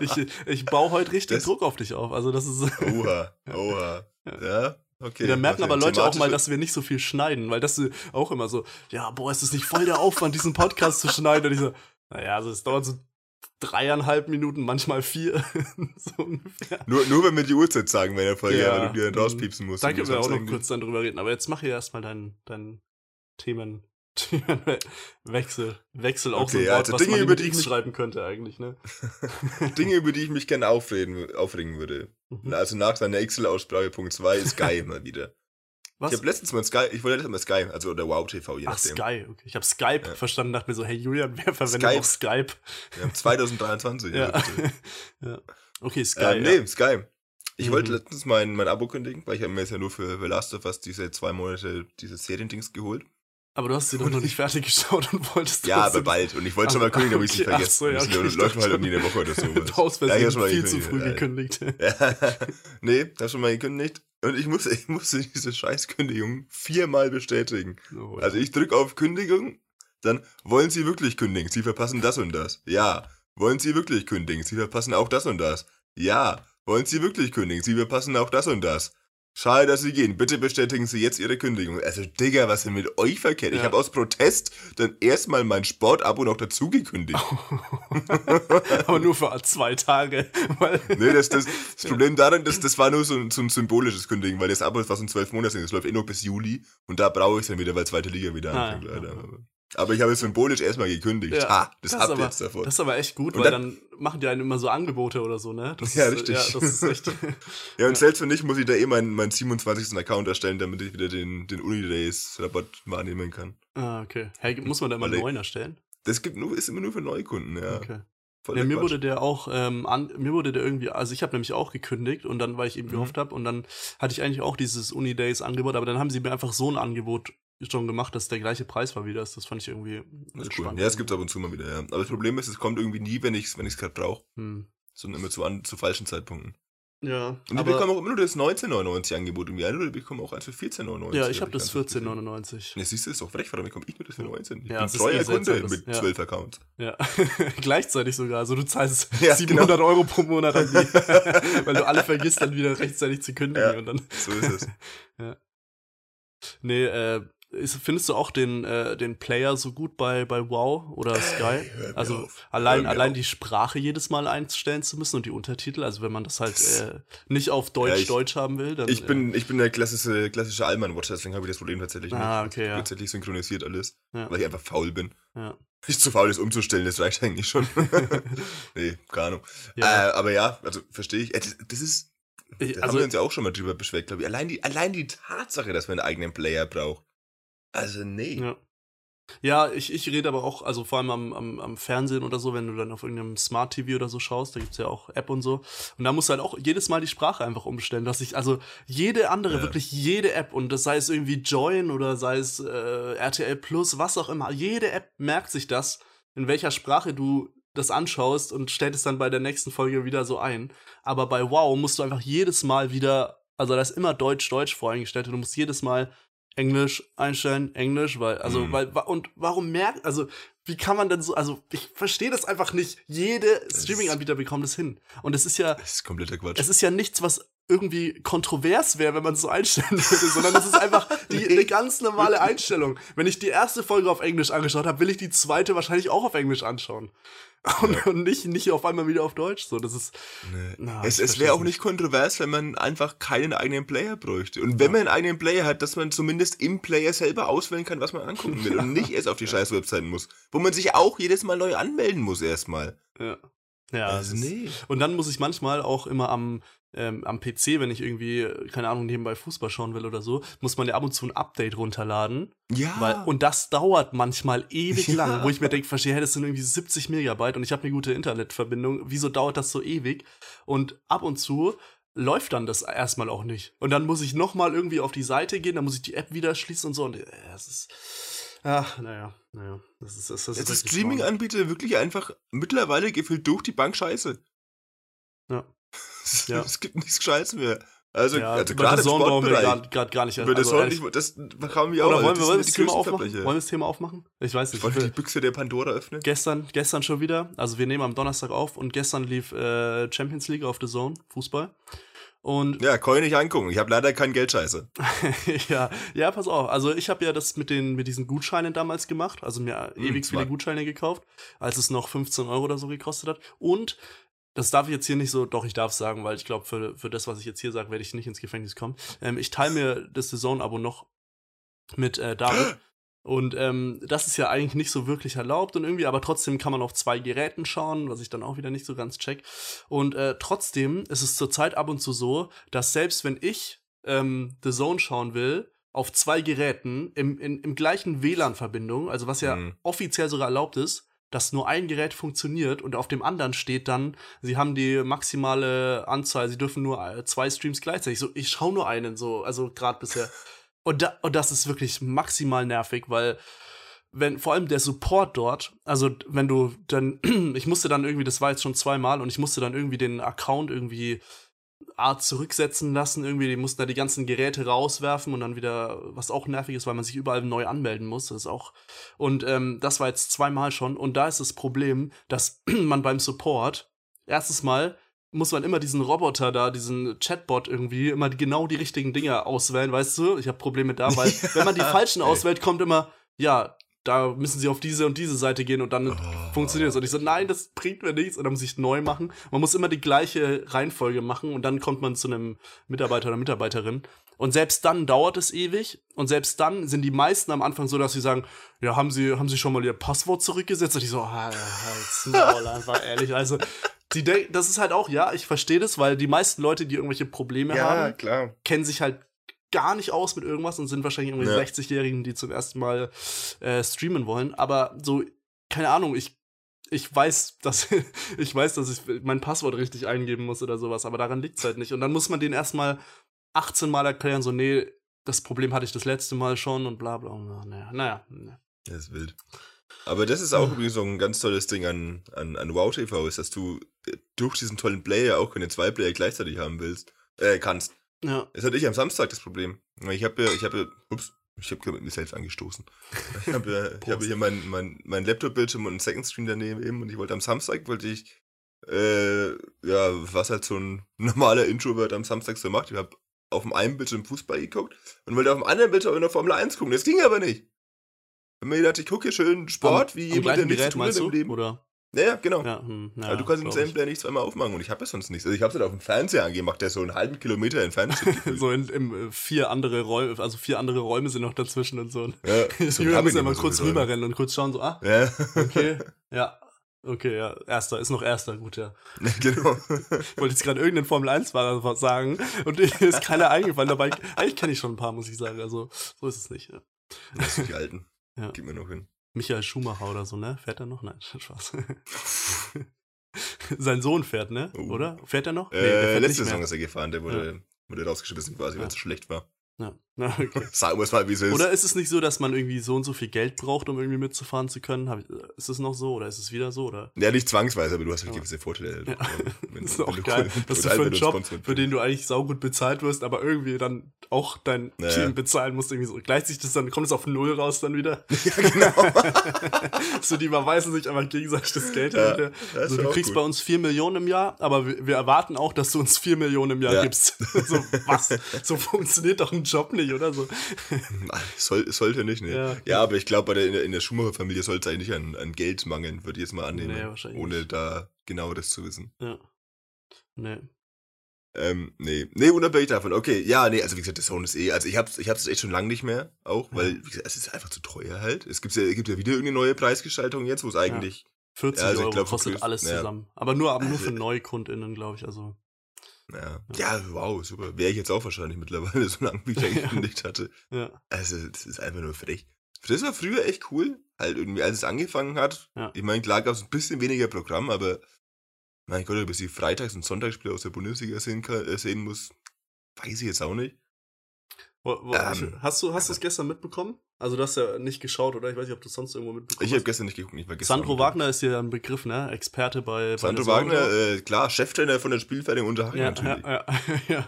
ich, ich baue heute richtig Das- Druck auf dich auf. Also das ist. Oha, oha. Ja, okay. da merken aber? Leute auch mal, dass wir nicht so viel schneiden, weil das ist auch immer so, ja, boah, ist das nicht voll der Aufwand, diesen Podcast zu schneiden? Und ich so, naja, also es dauert so dreieinhalb Minuten, manchmal vier. so. Nur, nur wenn wir die Uhrzeit sagen bei der Folge, Ja, weil du die dann rauspiepsen musst. Da und können wir auch noch kurz dann drüber reden. Aber jetzt mach hier erstmal deinen dein Themen. Themenwechsel. Wechsel, auch so Okay, ein Wort, also was Dinge, man über die ich mich- schreiben könnte eigentlich, ne? Dinge, über die ich mich gerne aufreden, aufregen würde. Mhm. Also nach seiner Excel-Aussprache Punkt 2 Sky mal wieder. Was? Ich habe letztens mal Sky, ich wollte letztes Mal Sky, also oder Wow TV, je Ach, nachdem. Sky, okay. Ich habe Skype Ja. verstanden, dachte mir so, hey Julian, wer verwendet Skype. auch Skype? Wir haben 2023. Ja. bitte. ja. Okay, Sky. Ähm, nee, Sky. Ich Mhm. wollte letztens mein, mein Abo kündigen, weil ich habe mir jetzt ja nur für The Last of Us diese zwei Monate dieses Seriendings geholt. Aber du hast sie doch noch nicht fertig geschaut und wolltest Ja, aber bald. Und ich wollte schon mal kündigen, aber ich es ach vergessen. so, ja, Das okay, ich läuft halt irgendwie eine Woche oder so. Du hast Ja, hab's mal viel zu früh ja. gekündigt. Ja. nee, das schon mal gekündigt. Und ich musste, ich musste diese Scheißkündigung viermal bestätigen. Oh, Also ich drücke auf Kündigung, dann wollen Sie wirklich kündigen, Sie verpassen das und das. Ja. Wollen Sie wirklich kündigen, Sie verpassen auch das und das. Ja. Wollen Sie wirklich kündigen, Sie verpassen auch das und das. Schade, dass Sie gehen. Bitte bestätigen Sie jetzt Ihre Kündigung. Also, Digga, was ist denn mit euch verkehrt? Ich Ja. habe aus Protest dann erstmal mein Sportabo noch dazu gekündigt. Aber nur für zwei Tage. Nee, das, das, das Problem daran, das, das war nur so ein, so ein symbolisches Kündigen, weil das Abo war so ein zwölf Monate, das läuft eh noch bis Juli und da brauche ich es dann wieder, weil zweite Liga wieder Ah, anfängt, leider. Aber, ich habe es symbolisch erstmal gekündigt. Ja, ha, das, das habt ihr jetzt davon. Das ist aber echt gut, Und weil dann- dann, machen die einen immer so Angebote oder so, ne? Das Ja, ist, richtig. Ja, das ist echt. ja, und selbst wenn nicht, muss ich da eh meinen, meinen 27. Account erstellen, damit ich wieder den, den Unidays-Rabatt wahrnehmen kann. ah, okay. Hey, muss man da mal Weil einen neuen erstellen? Das gibt nur, ist immer nur für Neukunden, ja. Okay. Voll Ja, mir Quatsch. wurde der auch, ähm, an, mir wurde der irgendwie, also ich habe nämlich auch gekündigt und dann, weil ich eben Mhm. gehofft habe und dann hatte ich eigentlich auch dieses Unidays-Angebot, aber dann haben sie mir einfach so ein Angebot schon gemacht, dass der gleiche Preis war wie das. Das fand ich irgendwie das ist cool. Ja, es gibt ab und zu mal wieder, ja. Aber das Problem ist, es kommt irgendwie nie, wenn ich es wenn ich's gerade brauche, Hm. sondern immer zu, an, zu falschen Zeitpunkten. Ja, Und die bekommen auch immer nur das 19,99 Angebot irgendwie ein oder die bekommen auch eins für 14,99. ja, ich hab habe das ganz gesehen. 14,99. Ja, siehst du, ist doch frech, warum bekomme ich nur das für 19? Ich Ja, bin treuer Kunde mit ja. 12 Accounts. Ja, gleichzeitig sogar. Also du zahlst Ja, 700 Euro pro Monat an die, weil du alle vergisst, dann wieder rechtzeitig zu kündigen Ja. und dann. So ist es. Nee, äh, ist, findest du auch den, äh, den Player so gut bei, bei WoW oder Sky? mir Also auf. allein, allein auf. die Sprache jedes Mal einstellen zu müssen und die Untertitel, also wenn man das halt äh, nicht auf Deutsch Ja, ich- Deutsch haben will, dann. Ich bin, ich bin der klassische, klassische Allmann-Watcher, deswegen habe ich das Problem tatsächlich nicht. Ah, okay, ja. Tatsächlich synchronisiert alles, Ja. weil ich einfach faul bin. Äh, ja. Ich zu faul ist umzustellen, das reicht eigentlich schon. nee, keine Ahnung. Ja. Äh, aber ja, also verstehe ich. Äh, Das, das ist, da also- haben wir uns ja auch schon mal drüber beschwert, glaube ich. Allein die, allein die Tatsache, dass man einen eigenen Player braucht. Also nee. Ja. Ja, ich, ich rede aber auch, also vor allem am, am, am Fernsehen oder so, wenn du dann auf irgendeinem Smart TV oder so schaust, da gibt's ja auch App und so. Und da musst du halt auch jedes Mal die Sprache einfach umstellen, dass ich, also jede andere, Ja. wirklich jede App, und das sei es irgendwie Join oder sei es äh, RTL Plus, was auch immer, jede App merkt sich das, in welcher Sprache du das anschaust und stellt es dann bei der nächsten Folge wieder so ein. Aber bei Wow musst du einfach jedes Mal wieder, also da ist immer Deutsch-Deutsch voreingestellt und du musst jedes Mal Englisch einstellen, Englisch, weil, also, Mhm. weil, und warum merkt, also, wie kann man denn so, also, ich verstehe das einfach nicht. Jede Streaming-Anbieter bekommt das hin. Und es ist ja, Das ist kompletter Quatsch. es ist ja nichts, was irgendwie kontrovers wäre, wenn man es so einstellen würde, sondern es ist einfach die, eine ganz normale Einstellung. Wenn ich die erste Folge auf Englisch angeschaut habe, will ich die zweite wahrscheinlich auch auf Englisch anschauen. Und, und nicht, nicht auf einmal wieder auf Deutsch. So, das ist, Nee. Na, es es wäre auch nicht. kontrovers, wenn man einfach keinen eigenen Player bräuchte. Und wenn man einen eigenen Player hat, dass man zumindest im Player selber auswählen kann, was man angucken will. Und nicht erst auf die scheiß Webseiten muss. Wo man sich auch jedes Mal neu anmelden muss erstmal. ja. Ja, also ist- nee. Und dann muss ich manchmal auch immer am, ähm, am PC, wenn ich irgendwie, äh, keine Ahnung, nebenbei Fußball schauen will oder so, muss man ja ab und zu ein Update runterladen. Ja. Weil, und das dauert manchmal ewig Ja. lang, wo ich mir denke, verstehe, hey, das sind irgendwie 70 Megabyte und ich habe eine gute Internetverbindung. Wieso dauert das so ewig? Und ab und zu läuft dann das erstmal auch nicht. Und dann muss ich nochmal irgendwie auf die Seite gehen, dann muss ich die App wieder schließen und so. Und äh, es ist. Ach, naja, naja. Das ist, das ist Jetzt ist Streaming-Anbieter wirklich einfach mittlerweile gefühlt durch die Bank scheiße. Ja. Es, Ja. es gibt nichts Gescheites mehr. Also, ja, also gerade im wir Sportbereich. gerade gar nicht. Über das, also, ehrlich- das kam mir auch. oder wollen wir, das wollen wir das Thema aufmachen? Wollen wir das Thema aufmachen? Ich weiß nicht. Wollen wir die Büchse der Pandora öffnen? Gestern, gestern schon wieder. Also wir nehmen am Donnerstag auf und gestern lief äh, Champions League auf The Zone, Fußball. Und Ja, kann ich nicht angucken. Ich habe leider keinen Geldscheiße. ja, ja, pass auf. Also ich habe ja das mit den mit diesen Gutscheinen damals gemacht, also mir Hm, ewig viele. Gutscheine gekauft, als es noch 15 Euro oder so gekostet hat. Und das darf ich jetzt hier nicht so, doch ich darf sagen, weil ich glaube, für, für das, was ich jetzt hier sage, werde ich nicht ins Gefängnis kommen. Ähm, ich teile mir das Saison-Abo noch mit äh, David. Und ähm, das ist ja eigentlich nicht so wirklich erlaubt und irgendwie, aber trotzdem kann man auf zwei Geräten schauen, was ich dann auch wieder nicht so ganz check. Und äh, trotzdem ist es zurzeit ab und zu so, dass selbst wenn ich ähm, The Zone schauen will, auf zwei Geräten im, in, im gleichen WLAN-Verbindung, also was ja Mhm. offiziell sogar erlaubt ist, dass nur ein Gerät funktioniert und auf dem anderen steht dann, sie haben die maximale Anzahl, sie dürfen nur äh, zwei Streams gleichzeitig. So, ich schaue nur einen, so, also gerade bisher. Und, da, und das ist wirklich maximal nervig, weil wenn vor allem der Support dort, also wenn du dann, ich musste dann irgendwie, das war jetzt schon zweimal und ich musste dann irgendwie den Account irgendwie Art zurücksetzen lassen, irgendwie, die mussten da die ganzen Geräte rauswerfen und dann wieder, was auch nervig ist, weil man sich überall neu anmelden muss, das ist auch, und ähm, das war jetzt zweimal schon. Und da ist das Problem, dass man beim Support, erstes Mal, muss man immer diesen Roboter da, diesen Chatbot irgendwie, immer genau die richtigen Dinge auswählen, weißt du? Ich habe Probleme da, weil wenn man die falschen auswählt, kommt immer, ja, da müssen sie auf diese und diese Seite gehen und dann Oh. funktioniert es. Und ich so, nein, das bringt mir nichts. Und dann muss ich neu machen. Man muss immer die gleiche Reihenfolge machen und dann kommt man zu einem Mitarbeiter oder Mitarbeiterin. Und selbst dann dauert es ewig. Und selbst dann sind die meisten am Anfang so, dass sie sagen, ja, haben sie, haben sie schon mal ihr Passwort zurückgesetzt? Und ich so, ah, ja, halt's Maul, einfach ehrlich. Also, die denk- das ist halt auch, ja, ich verstehe das, weil die meisten Leute, die irgendwelche Probleme haben, klar. kennen sich halt gar nicht aus mit irgendwas und sind wahrscheinlich irgendwelche Ja. 60-Jährigen, die zum ersten Mal äh, streamen wollen. Aber so, keine Ahnung, ich, ich weiß, dass ich weiß, dass ich mein Passwort richtig eingeben muss oder sowas, aber daran liegt's halt nicht. Und dann muss man denen erstmal 18 Mal erklären, so, nee, das Problem hatte ich das letzte Mal schon und bla bla. Und, naja, naja. Das ist wild. Aber das ist auch übrigens so ein ganz tolles Ding an, an, an Wow TV, ist, dass du äh, durch diesen tollen Player auch keine zwei Player gleichzeitig haben willst, äh, kannst. Ja. Das hatte ich am Samstag das Problem. Ich habe ja, ich habe ja, ups, ich habe mit mir selbst angestoßen. Ich habe ja, ich habe hier mein, mein, mein Laptop-Bildschirm und einen Second Screen daneben eben und ich wollte am Samstag, wollte ich, äh, ja, was halt so ein normaler Introvert am Samstag so macht. Ich habe auf dem einen Bildschirm Fußball geguckt und wollte auf dem anderen Bildschirm in der Formel 1 gucken. Das ging aber nicht. Und mir gedacht, ich gucke hier schön Sport, am, wie jemand, der nichts tun im? Leben. Oder? Ja, ja, genau. Ja, hm, ja, aber du kannst den ich. Player nicht zweimal aufmachen und ich habe ja sonst nichts. Also ich habe es halt auf dem Fernseher angemacht, der so einen halben Kilometer entfernt ist. so in, im, äh, vier andere Räume, also vier andere Räume sind noch dazwischen und so. ja, Ich so hab muss ich ja mal so kurz rüberrennen und kurz schauen, so, ah, Ja, okay, ja, okay, ja, erster, ist noch erster, gut, ja. genau. Ich wollte jetzt gerade irgendeinen Formel-1-Fahrer was sagen und mir ist keiner eingefallen, dabei, eigentlich kenne ich schon ein paar, muss ich sagen, also, so ist es nicht, ja. Das sind die Alten. Ja. Gib mir noch hin. Michael Schumacher oder so, ne? Fährt er noch? Nein, Spaß. Sein Sohn fährt, ne? Oh. Oder? Fährt er noch? Äh, fährt letzte Saison ist er gefahren, der wurde, wurde rausgeschmissen quasi, weil Ja. es so schlecht war. Ja. Na, okay. Sagen wir es mal, wie es ist. Oder ist es nicht so, dass man irgendwie so und so viel Geld braucht, um irgendwie mitzufahren zu können? Ich, äh, ist es noch so oder ist es wieder so? Oder? ja, nicht zwangsweise, aber du hast halt Aber- gewisse Vorteile. Ja. Wenn- Das ist auch geil, wenn dass du halt, für einen Job, für den du eigentlich saugut bezahlt wirst, aber irgendwie dann auch dein Ja. Team bezahlen musst, irgendwie so. Gleicht sich das dann, kommt es auf Null raus dann wieder? Ja, genau. so, die überweisen sich einfach gegenseitig das Geld. Ja, her. das so, du kriegst gut. bei uns 4 Millionen im Jahr, aber wir, wir erwarten auch, dass du uns 4 Millionen im Jahr Ja. gibst. so, was? So funktioniert doch ein Job nicht, oder so? Soll, sollte nicht, ne? Ja, Ja, aber ich glaube, in der, in der Schumacher-Familie sollte es eigentlich nicht an, an Geld mangeln, würde ich jetzt mal annehmen. Nee, wahrscheinlich ohne nicht. da genaueres zu wissen. Ja. Nee. Ähm, nee. Nee, unabhängig davon. Okay, ja, nee, also wie gesagt, der Sound ist eh, also ich hab's, ich hab's echt schon lange nicht mehr, auch, weil, wie gesagt, es ist einfach zu teuer halt. Es gibt ja, gibt ja wieder irgendeine neue Preisgestaltung jetzt, wo es eigentlich, 40 Ja, also Euro glaub, kostet alles ja. zusammen. Aber nur, aber nur Also- für NeukundInnen, glaube ich. Also, ja, ja, wow, super. Wäre ich jetzt auch wahrscheinlich mittlerweile, so lange wie ich eigentlich Ja. hatte. ja. Also, das ist einfach nur frech. Das war früher echt cool, halt irgendwie, als es angefangen hat. Ja. Ich meine, klar gab es ein bisschen weniger Programm, aber mein Gott, ob ich die Freitags- und Sonntagsspiele aus der Bundesliga sehen, kann, äh, sehen muss, weiß ich jetzt auch nicht. Wo, wo, ähm, hast du hast du es gestern mitbekommen? Also du hast ja nicht geschaut, oder? Ich weiß nicht, ob du sonst irgendwo mitbekommen Ich habe gestern nicht geguckt, ich war gestern Sandro Wagner ist ja ein Begriff, ne? Experte bei Sandro bei Wagner, äh, klar, Cheftrainer von der Spielfertigung Unterhaching ja, natürlich. Ja, ja, ja.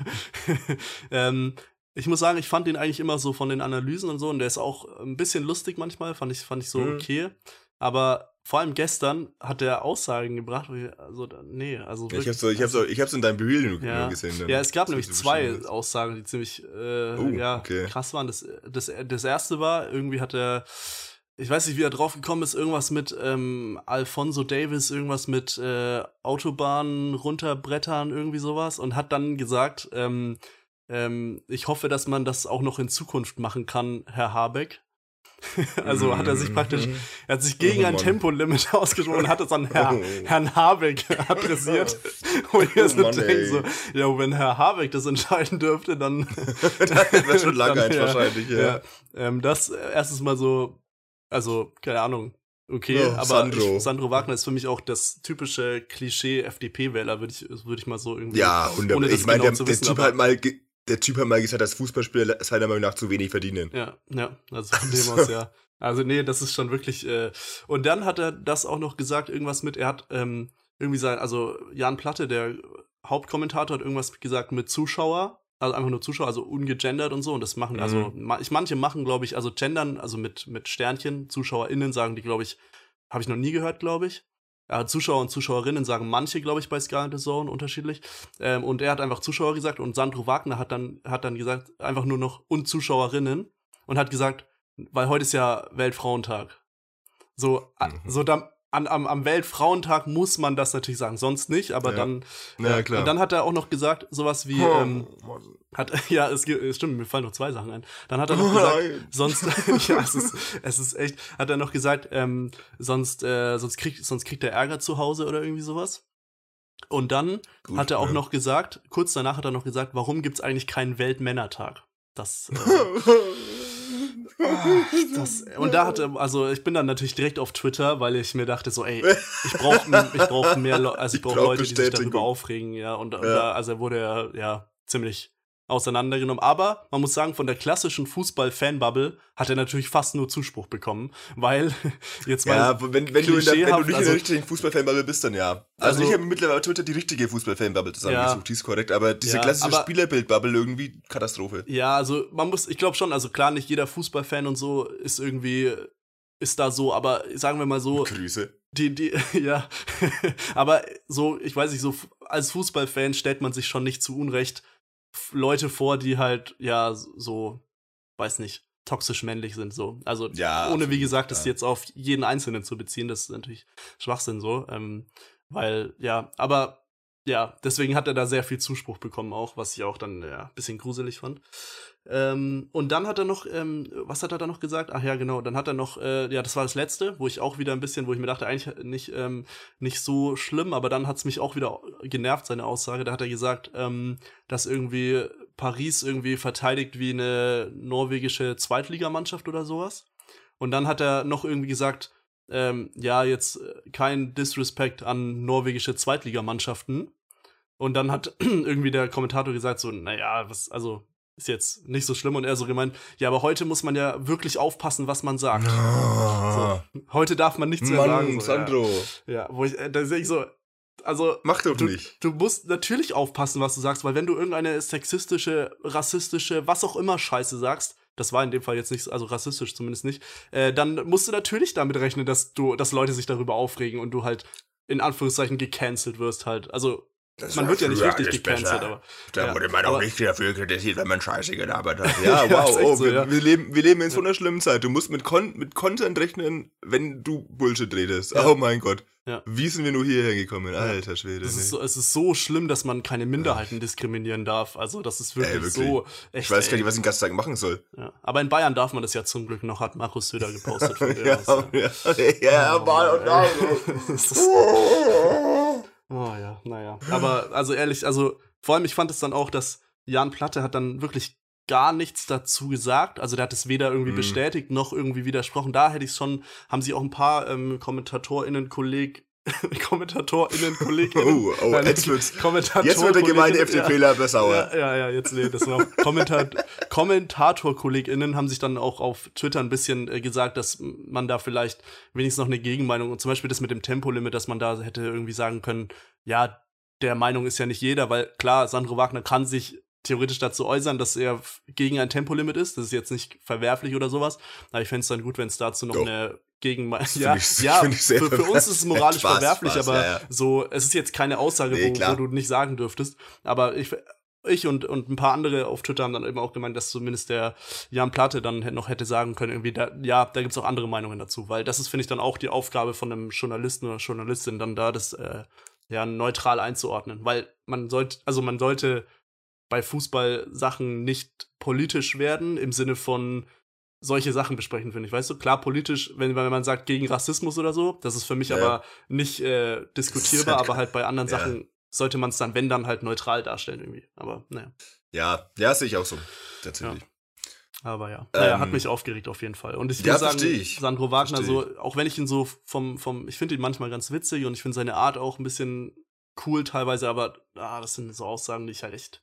ähm, ich muss sagen, ich fand ihn eigentlich immer so von den Analysen und so, und der ist auch ein bisschen lustig manchmal, fand ich, fand ich so mhm. okay. Aber vor allem gestern hat er Aussagen gebracht, also nee, also ja, ich hab's ich hab's so, ich hab's in deinem Bild ja. gesehen. Ja, es gab nämlich zwei Aussagen, die ziemlich äh, oh, ja, okay. krass waren. Das, das, das erste war, irgendwie hat er ich weiß nicht, wie er drauf gekommen ist, irgendwas mit ähm, Alfonso Davis, irgendwas mit äh, Autobahnen runterbrettern, irgendwie sowas, und hat dann gesagt, ähm, ähm, ich hoffe, dass man das auch noch in Zukunft machen kann, Herr Habeck. also hat er sich praktisch, mhm. er hat sich gegen oh, ein Tempolimit ausgesprochen und hat es an Herr, oh. Herrn Habeck adressiert. Wo ich oh, so Mann, so, ja, wenn Herr Habeck das entscheiden dürfte, dann. das wäre schon lange dann, ja, wahrscheinlich, ja. ja ähm, das erstes Mal so, also, keine Ahnung, Okay, oh, aber Sandro. Ich, Sandro Wagner ist für mich auch das typische Klischee FDP-Wähler, würde ich, würde ich mal so irgendwie. Ja, und ohne ich meine, genau der, der Typ hat mal der Typ hat mal gesagt, dass Fußballspieler seiner Meinung nach zu wenig verdienen. Ja, ja, also von dem aus, ja. Also nee, das ist schon wirklich. Äh, und dann hat er das auch noch gesagt, irgendwas mit, er hat ähm, irgendwie sein, also Jan Platte, der Hauptkommentator, hat irgendwas gesagt mit Zuschauer, also einfach nur Zuschauer, also ungegendert und so. Und das machen, also mhm. also manche machen, glaube ich, also gendern, also mit, mit Sternchen, ZuschauerInnen sagen die, glaube ich, habe ich noch nie gehört, glaube ich. Ja, Zuschauer und Zuschauerinnen sagen manche, glaube ich, bei Sky and the Zone unterschiedlich. Ähm, und er hat einfach Zuschauer gesagt und Sandro Wagner hat dann, hat dann gesagt, einfach nur noch und Zuschauerinnen und hat gesagt, weil heute ist ja Weltfrauentag. So, mhm. so da, an, am, am Weltfrauentag muss man das natürlich sagen, sonst nicht, aber ja. dann. Ja, klar. Und dann hat er auch noch gesagt, sowas wie, oh, ähm, hat, ja, es, es stimmt, mir fallen noch zwei Sachen ein. Dann hat er noch gesagt, Nein. sonst, ja, es ist, es ist echt, hat er noch gesagt, ähm, sonst, äh, sonst kriegt, sonst kriegt er Ärger zu Hause oder irgendwie sowas. Und dann Gut, hat er auch ja. noch gesagt, kurz danach hat er noch gesagt, warum gibt's eigentlich keinen Weltmännertag? Das, äh, das, und da hatte, also ich bin dann natürlich direkt auf Twitter, weil ich mir dachte so, ey, ich brauche ich brauch mehr, also ich brauche brauch Leute, die sich darüber aufregen, ja. Und, ja. und da, also er wurde ja, ja ziemlich auseinandergenommen. Aber man muss sagen, von der klassischen Fußball-Fan-Bubble hat er natürlich fast nur Zuspruch bekommen, weil jetzt mal. Ja, wenn, wenn, du, in der, wenn du nicht also, in der also richtigen Fußball-Fan-Bubble bist, dann ja. Also, also ich habe mittlerweile Twitter die richtige Fußball-Fan-Bubble zusammengesucht, ja, die ist korrekt, aber diese ja, klassische Spielerbild-Bubble irgendwie Katastrophe. Ja, also man muss, ich glaube schon, also klar, nicht jeder Fußballfan und so ist irgendwie, ist da so, aber sagen wir mal so. Grüße. Die, die, ja. aber so, ich weiß nicht, so als Fußballfan stellt man sich schon nicht zu Unrecht Leute vor, die halt, ja, so, weiß nicht, toxisch männlich sind, so. Also, ja, ohne, wie gesagt, das ja. jetzt auf jeden Einzelnen zu beziehen, das ist natürlich Schwachsinn, so. Ähm, weil, ja, aber, ja, deswegen hat er da sehr viel Zuspruch bekommen, auch, was ich auch dann, ja, bisschen gruselig fand. Ähm, und dann hat er noch, ähm, was hat er da noch gesagt? Ach ja, genau, dann hat er noch, äh, ja, das war das letzte, wo ich auch wieder ein bisschen, wo ich mir dachte, eigentlich nicht, ähm, nicht so schlimm, aber dann hat es mich auch wieder genervt, seine Aussage. Da hat er gesagt, ähm, dass irgendwie Paris irgendwie verteidigt wie eine norwegische Zweitligamannschaft oder sowas. Und dann hat er noch irgendwie gesagt, ähm, ja, jetzt äh, kein Disrespect an norwegische Zweitligamannschaften. Und dann hat irgendwie der Kommentator gesagt, so, naja, was, also ist jetzt nicht so schlimm und er so gemeint, ja, aber heute muss man ja wirklich aufpassen, was man sagt. Oh. So, heute darf man nichts mehr sagen. So, Sandro. Ja. ja, wo ich, äh, da sehe ich so, also. Mach doch du, nicht. Du musst natürlich aufpassen, was du sagst, weil wenn du irgendeine sexistische, rassistische, was auch immer Scheiße sagst, das war in dem Fall jetzt nicht, also rassistisch zumindest nicht, äh, dann musst du natürlich damit rechnen, dass du, dass Leute sich darüber aufregen und du halt in Anführungszeichen gecancelt wirst halt. Also man wird ja nicht richtig gecancelt, aber. Da ja, wurde man auch nicht dafür kritisiert, wenn man Scheiße gelabert hat. Ja, wow, oh, so, wir, ja. wir, leben, wir leben in so einer schlimmen Zeit. Du musst mit, Con mit Content rechnen, wenn du Bullshit redest. Ja. Oh mein Gott. Ja. Wie sind wir nur hierher gekommen? Alter Schwede. Nee. ist so, es ist so schlimm, dass man keine Minderheiten diskriminieren darf. Also, das ist wirklich, ey, wirklich. so. Echt, ich weiß gar nicht, was ich den ganzen Tag machen soll. Ja. Aber in Bayern darf man das ja zum Glück noch, hat Markus Söder gepostet. ja, ja, ja, ja, mal und Oh ja, naja. Aber also ehrlich, also vor allem, ich fand es dann auch, dass Jan Platte hat dann wirklich gar nichts dazu gesagt. Also der hat es weder irgendwie mhm. bestätigt noch irgendwie widersprochen. Da hätte ich schon, haben sie auch ein paar ähm, KommentatorInnen, Kolleg, KommentatorInnen, KollegInnen. Oh, oh, Nein, jetzt wird's. Kommentator Jetzt wird der gemeine FDPler aber sauer. Ja, ja, ja, jetzt nee, das war Kommentar Kommentator-KollegInnen haben sich dann auch auf Twitter ein bisschen äh, gesagt, dass man da vielleicht wenigstens noch eine Gegenmeinung und zum Beispiel das mit dem Tempolimit, dass man da hätte irgendwie sagen können, ja, der Meinung ist ja nicht jeder, weil klar, Sandro Wagner kann sich theoretisch dazu äußern, dass er gegen ein Tempolimit ist. Das ist jetzt nicht verwerflich oder sowas. Aber ich fände es dann gut, wenn es dazu noch Doch. eine Gegenmeinung. find Ja, ich- ja für, für uns ist es moralisch Spaß, verwerflich, Spaß, aber ja, ja. so, es ist jetzt keine Aussage, Nee, wo, wo du nicht sagen dürftest. Aber ich, ich und, und ein paar andere auf Twitter haben dann eben auch gemeint, dass zumindest der Jan Platte dann noch hätte sagen können, irgendwie, da, ja, da gibt's auch andere Meinungen dazu, weil das ist, finde ich, dann auch die Aufgabe von einem Journalisten oder Journalistin, dann da das äh, ja neutral einzuordnen. Weil man sollte, also man sollte bei Fußball-Sachen nicht politisch werden, im Sinne von solche Sachen besprechen, finde ich. Weißt du, klar, politisch, wenn, wenn man sagt gegen Rassismus oder so, das ist für mich Ja. aber nicht äh, diskutierbar, halt aber halt bei anderen ja. Sachen sollte man es dann, wenn dann halt neutral darstellen irgendwie. Aber naja. Ja, ja, sehe ich auch so. Tatsächlich. Aber ja. Naja, Ähm, hat mich aufgeregt auf jeden Fall. Und ich ja, sagen, ich. Sandro Wagner, so, auch wenn ich ihn so vom, vom, ich finde ihn manchmal ganz witzig und ich finde seine Art auch ein bisschen cool teilweise, aber ah, das sind so Aussagen, die ich halt echt.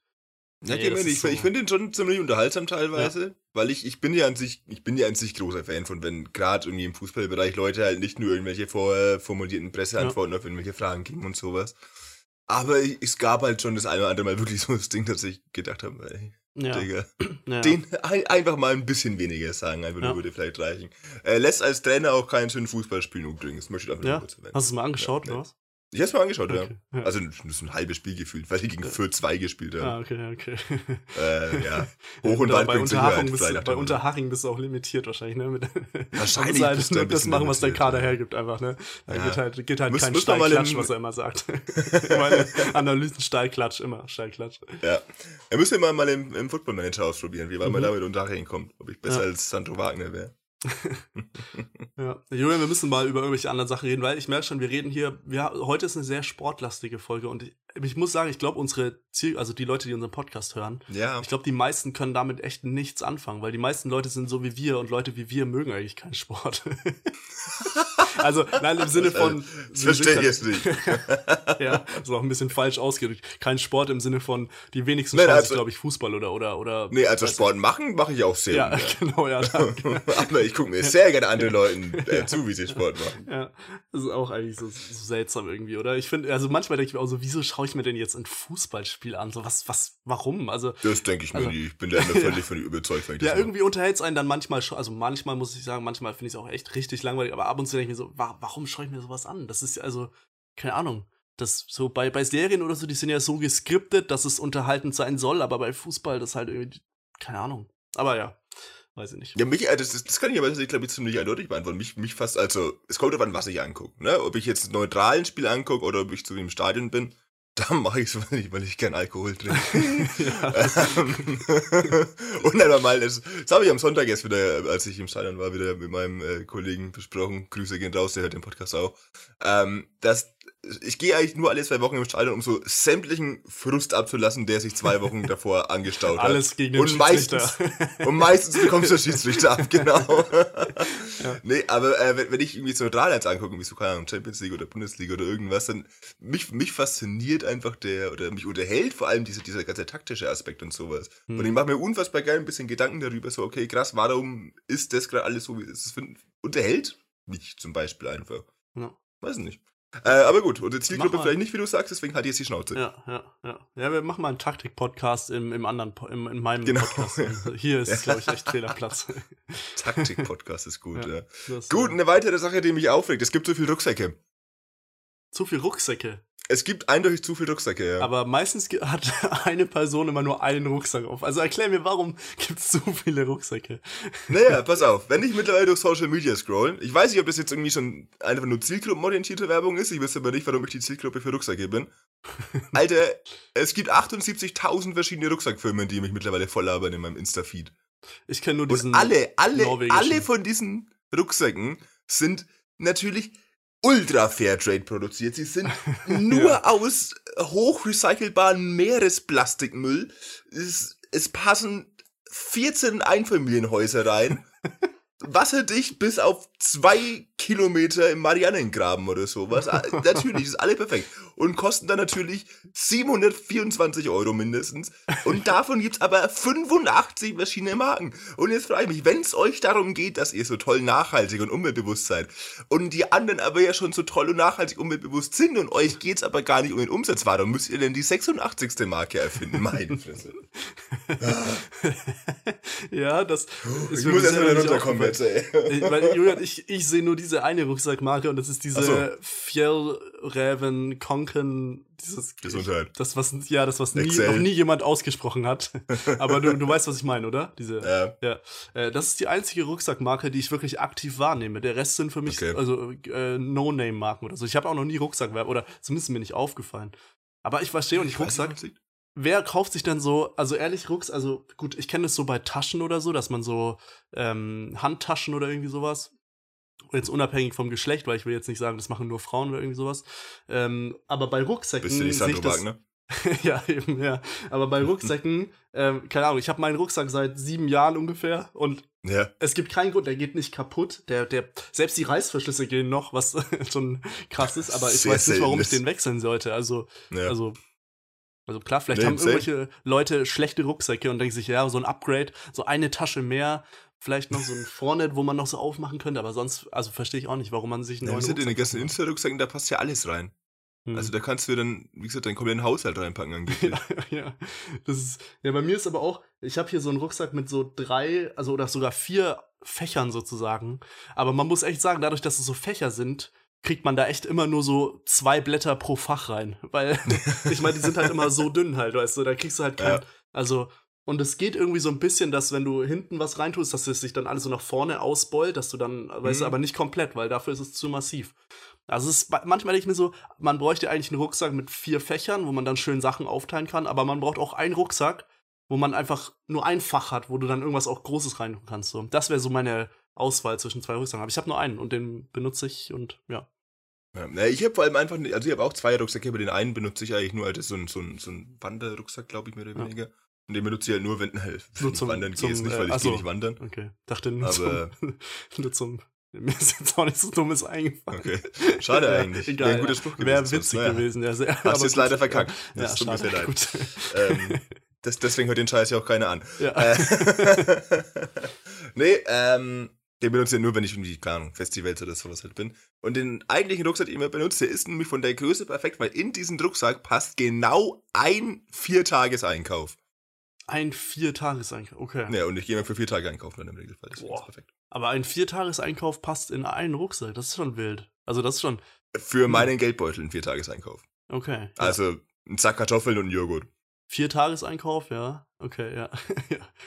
Ja, Nee, mir nicht. so- Ich finde ihn schon ziemlich unterhaltsam teilweise, weil ich, ich bin ja an sich, ich bin ja an sich großer Fan von, wenn gerade irgendwie im Fußballbereich Leute halt nicht nur irgendwelche vorformulierten Presseantworten auf irgendwelche Fragen geben und sowas. Aber ich, es gab halt schon das eine oder andere Mal wirklich so das Ding, dass ich gedacht habe, ey, Ja. Digga, ja. den ein, einfach mal ein bisschen weniger sagen, einfach Ja. nur würde vielleicht reichen. Er lässt als Trainer auch keinen schönen Fußball spielen übrigens, möchte ich einfach Ja? nur kurz erwähnen. Hast du es mal angeschaut, Ja, oder was? Ich hab's mal angeschaut, Okay, ja. ja. Also das ist ein halbes Spiel gefühlt, weil die gegen Fürth 2 gespielt haben. Ah, okay, okay. Äh, ja. Hoch und Ja, weit bei Unterhaching, bist, du- bei. Unterhaching bist du auch limitiert wahrscheinlich, ne? Mit, Wahrscheinlich Du musst bist du halt nur ein das machen, was der Kader ja. hergibt, einfach, ne? Da Ja. geht halt, geht halt Müsst- kein Steilklatsch, was er immer sagt. Meine Analysen Steilklatsch, immer Steilklatsch. Ja. Er müsste mal, mal im, im Football Manager ausprobieren, wie weit man Mhm. damit Unterhaching kommt. Ob ich besser als Sandro Wagner wäre. Ja. Julian, wir müssen mal über irgendwelche anderen Sachen reden, weil ich merke schon, wir reden hier, wir, heute ist eine sehr sportlastige Folge und ich, ich muss sagen, ich glaube, unsere Ziel, also die Leute, die unseren Podcast hören, Ja. ich glaube, die meisten können damit echt nichts anfangen, weil die meisten Leute sind so wie wir und Leute wie wir mögen eigentlich keinen Sport. also, nein, im Sinne von. Das verstehe ich jetzt nicht. ja, das ist auch ein bisschen falsch ausgedrückt. Kein Sport im Sinne von, die wenigsten Nein, schauen also- glaube ich, Fußball oder, oder, oder. Nee, also Sport machen mache ich auch sehr. Ja, ungern. genau, ja. Aber ich gucke mir sehr gerne andere Leuten äh, zu, wie sie Sport machen. Ja, das ist auch eigentlich so, so seltsam irgendwie, oder? Ich finde, also manchmal denke ich mir auch so, wieso schaue ich mir denn jetzt ein Fußballspiel an? So, was, was, warum? Also, Das denke ich mir Also- nie. Ich bin da immer völlig von überzeugt, ich ja, irgendwie unterhält es einen dann manchmal schon, also manchmal muss ich sagen, manchmal finde ich es auch echt richtig langweilig, aber ab und zu denke ich mir so, wa warum schaue ich mir sowas an? Das ist also, keine Ahnung. Das so bei, bei Serien oder so, die sind ja so geskriptet, dass es unterhaltend sein soll, aber bei Fußball das halt irgendwie, keine Ahnung. Aber ja, weiß ich nicht. Ja, mich, äh, das, das, kann ich aber glaube ich, ziemlich eindeutig beantworten. Mich, mich fast, also, es kommt darauf an, was ich angucke. Ne? Ob ich jetzt neutralen Spiel angucke oder ob ich zu dem Stadion bin, da mache ich es, weil ich, weil ich keinen Alkohol trinke. Und dann mal, das, das habe ich am Sonntag erst wieder, als ich im Stadion war, wieder mit meinem äh, Kollegen besprochen. Grüße gehen raus, der hört den Podcast auch. Ähm, dass ich gehe eigentlich nur alle zwei Wochen im Stadion, um so sämtlichen Frust abzulassen, der sich zwei Wochen davor angestaut hat. Alles gegen den und meistens, und meistens bekommst du Schiedsrichter ab, genau. Ja. Nee, aber äh, wenn, wenn ich irgendwie so neutral eins angucke, wie so, keine Ahnung, Champions League oder Bundesliga oder irgendwas, dann mich, mich fasziniert einfach der, oder mich unterhält vor allem dieser, dieser ganze taktische Aspekt und sowas. Hm. Und ich mache mir unfassbar geil ein bisschen Gedanken darüber, so, okay, krass, warum ist das gerade alles so, wie es ist? Unterhält mich zum Beispiel einfach. Ja. Weiß nicht. Äh, aber gut, und die Zielgruppe vielleicht nicht, wie du sagst, deswegen halt jetzt die Schnauze. Ja, ja, ja. Ja, wir machen mal einen Taktik-Podcast im, im anderen, im, in meinem Genau. Podcast. Hier ist, glaube ich, echt Fehlerplatz. Taktik-Podcast ist gut, Ja. ja. Das, Gut, äh, eine weitere Sache, die mich aufregt, es gibt so viel Rucksäcke. Zu viel Rucksäcke. Es gibt eindeutig zu viel Rucksäcke, ja. Aber meistens hat eine Person immer nur einen Rucksack auf. Also erklär mir, warum gibt es so viele Rucksäcke? Naja, pass auf, wenn ich mittlerweile durch Social Media scroll, ich weiß nicht, ob das jetzt irgendwie schon einfach nur zielgruppenorientierte Werbung ist, ich weiß aber nicht, warum ich die Zielgruppe für Rucksäcke bin. Alter, es gibt 78.000 verschiedene Rucksackfirmen, die mich mittlerweile voll labern in meinem Insta-Feed. Ich kenne nur diesen. Und alle, alle, alle von diesen Rucksäcken sind natürlich ultra Fairtrade produziert. Sie sind nur Ja. aus hochrecycelbarem Meeresplastikmüll. Es, es passen 14 Einfamilienhäuser rein. wasserdicht bis auf zwei Kilometer im Marianengraben oder sowas. Ah, natürlich, ist alle perfekt. Und kosten dann natürlich 724 Euro mindestens. Und davon gibt's aber 85 verschiedene Marken. Und jetzt frage ich mich, wenn es euch darum geht, dass ihr so toll nachhaltig und umweltbewusst seid und die anderen aber ja schon so toll und nachhaltig umweltbewusst sind und euch geht's aber gar nicht um den Umsatz, warum müsst ihr denn die 86. Marke erfinden? Meine Fresse. ja, das ist Ich muss erstmal runterkommen jetzt, ey. Ich, weil, Julian, ich, ich sehe nur diese eine Rucksackmarke und das ist diese so. Fjellräven Konken, dieses Gesundheit. Das was ja, das was nie, noch nie jemand ausgesprochen hat. Aber du, du weißt, was ich meine, oder? Diese ja. ja. Äh, das ist die einzige Rucksackmarke, die ich wirklich aktiv wahrnehme. Der Rest sind für mich okay. also äh, No-Name Marken oder so. Ich habe auch noch nie Rucksackwerbe oder zumindest mir nicht aufgefallen. Aber ich verstehe und ich Rucksack wer kauft sich dann so, also ehrlich, Rucks, also gut, ich kenne das so bei Taschen oder so, dass man so ähm, Handtaschen oder irgendwie sowas, jetzt unabhängig vom Geschlecht, weil ich will jetzt nicht sagen, das machen nur Frauen oder irgendwie sowas, ähm, aber bei Rucksäcken Bist du nicht Sandro Wagner? ja, eben, ja. Aber bei Rucksäcken, ähm, keine Ahnung, ich habe meinen Rucksack seit sieben Jahren ungefähr und ja. es gibt keinen Grund, der geht nicht kaputt. Der, der, selbst die Reißverschlüsse gehen noch, was schon krass ist, aber ich Sehr weiß nicht, warum ich den wechseln sollte. Also, ja. also also klar, vielleicht nee, haben irgendwelche Leute schlechte Rucksäcke und denken sich, ja, so ein Upgrade, so eine Tasche mehr, vielleicht noch so ein Vornet, wo man noch so aufmachen könnte, aber sonst, also verstehe ich auch nicht, warum man sich einen ja, neuen in den ganzen Insta-Rucksäcken, da passt ja alles rein. Hm. Also da kannst du dann, wie gesagt, deinen kompletten Haushalt reinpacken angeblich. ja, ja, das ist, ja, bei mir ist aber auch, ich habe hier so einen Rucksack mit so drei, also oder sogar vier Fächern sozusagen, aber man muss echt sagen, dadurch, dass es so Fächer sind, kriegt man da echt immer nur so zwei Blätter pro Fach rein. Weil, ich meine, die sind halt immer so dünn halt, weißt du, da kriegst du halt kein, ja. also, und es geht irgendwie so ein bisschen, dass wenn du hinten was reintust, dass es sich dann alles so nach vorne ausbeult, dass du dann, mhm. weißt du, mhm. aber nicht komplett, weil dafür ist es zu massiv. Also es ist manchmal denke ich mir so, man bräuchte eigentlich einen Rucksack mit vier Fächern, wo man dann schön Sachen aufteilen kann, aber man braucht auch einen Rucksack, wo man einfach nur ein Fach hat, wo du dann irgendwas auch Großes rein kannst. So. Das wäre so meine Auswahl zwischen zwei Rucksacken. Aber ich habe nur einen und den benutze ich und ja. Ja, ich habe vor allem einfach, also ich habe auch zwei Rucksäcke, aber den einen benutze ich eigentlich nur als so ein, so ein, so ein Wanderrucksack, glaube ich, mehr oder weniger. Ja. Und den benutze ich halt nur, wenn halt, nur zum Wandern zum, geht's nicht, weil äh, ich gehe nicht wandern. Okay, dachte nur aber, zum, nur zum mir ist jetzt auch nichts so Dummes eingefallen. Okay. Schade eigentlich. Egal. Wäre ein guter Spruch gewesen. Wäre witzig naja. gewesen, ja. Sehr, Hast du es leider verkackt. Das ja, tut mir sehr leid. Ähm, das, deswegen hört den Scheiß ja auch keiner an. Ja. Äh, nee, ähm, den benutze ich nur, wenn ich irgendwie, keine Ahnung, Festivals oder sowas halt bin. Und den eigentlichen Rucksack, den ich immer benutze, ist nämlich von der Größe perfekt, weil in diesen Rucksack passt genau ein Viertageseinkauf. Ein Viertageseinkauf, okay. Ja, und ich gehe immer für vier Tage einkaufen dann im Regelfall. Das ist perfekt. Aber ein Viertageseinkauf passt in einen Rucksack. Das ist schon wild. Also das ist schon. Für meinen Geldbeutel ein Viertageseinkauf. Okay. Also ein Sack Kartoffeln und ein Joghurt. Vier Tageseinkauf, ja. Okay, ja.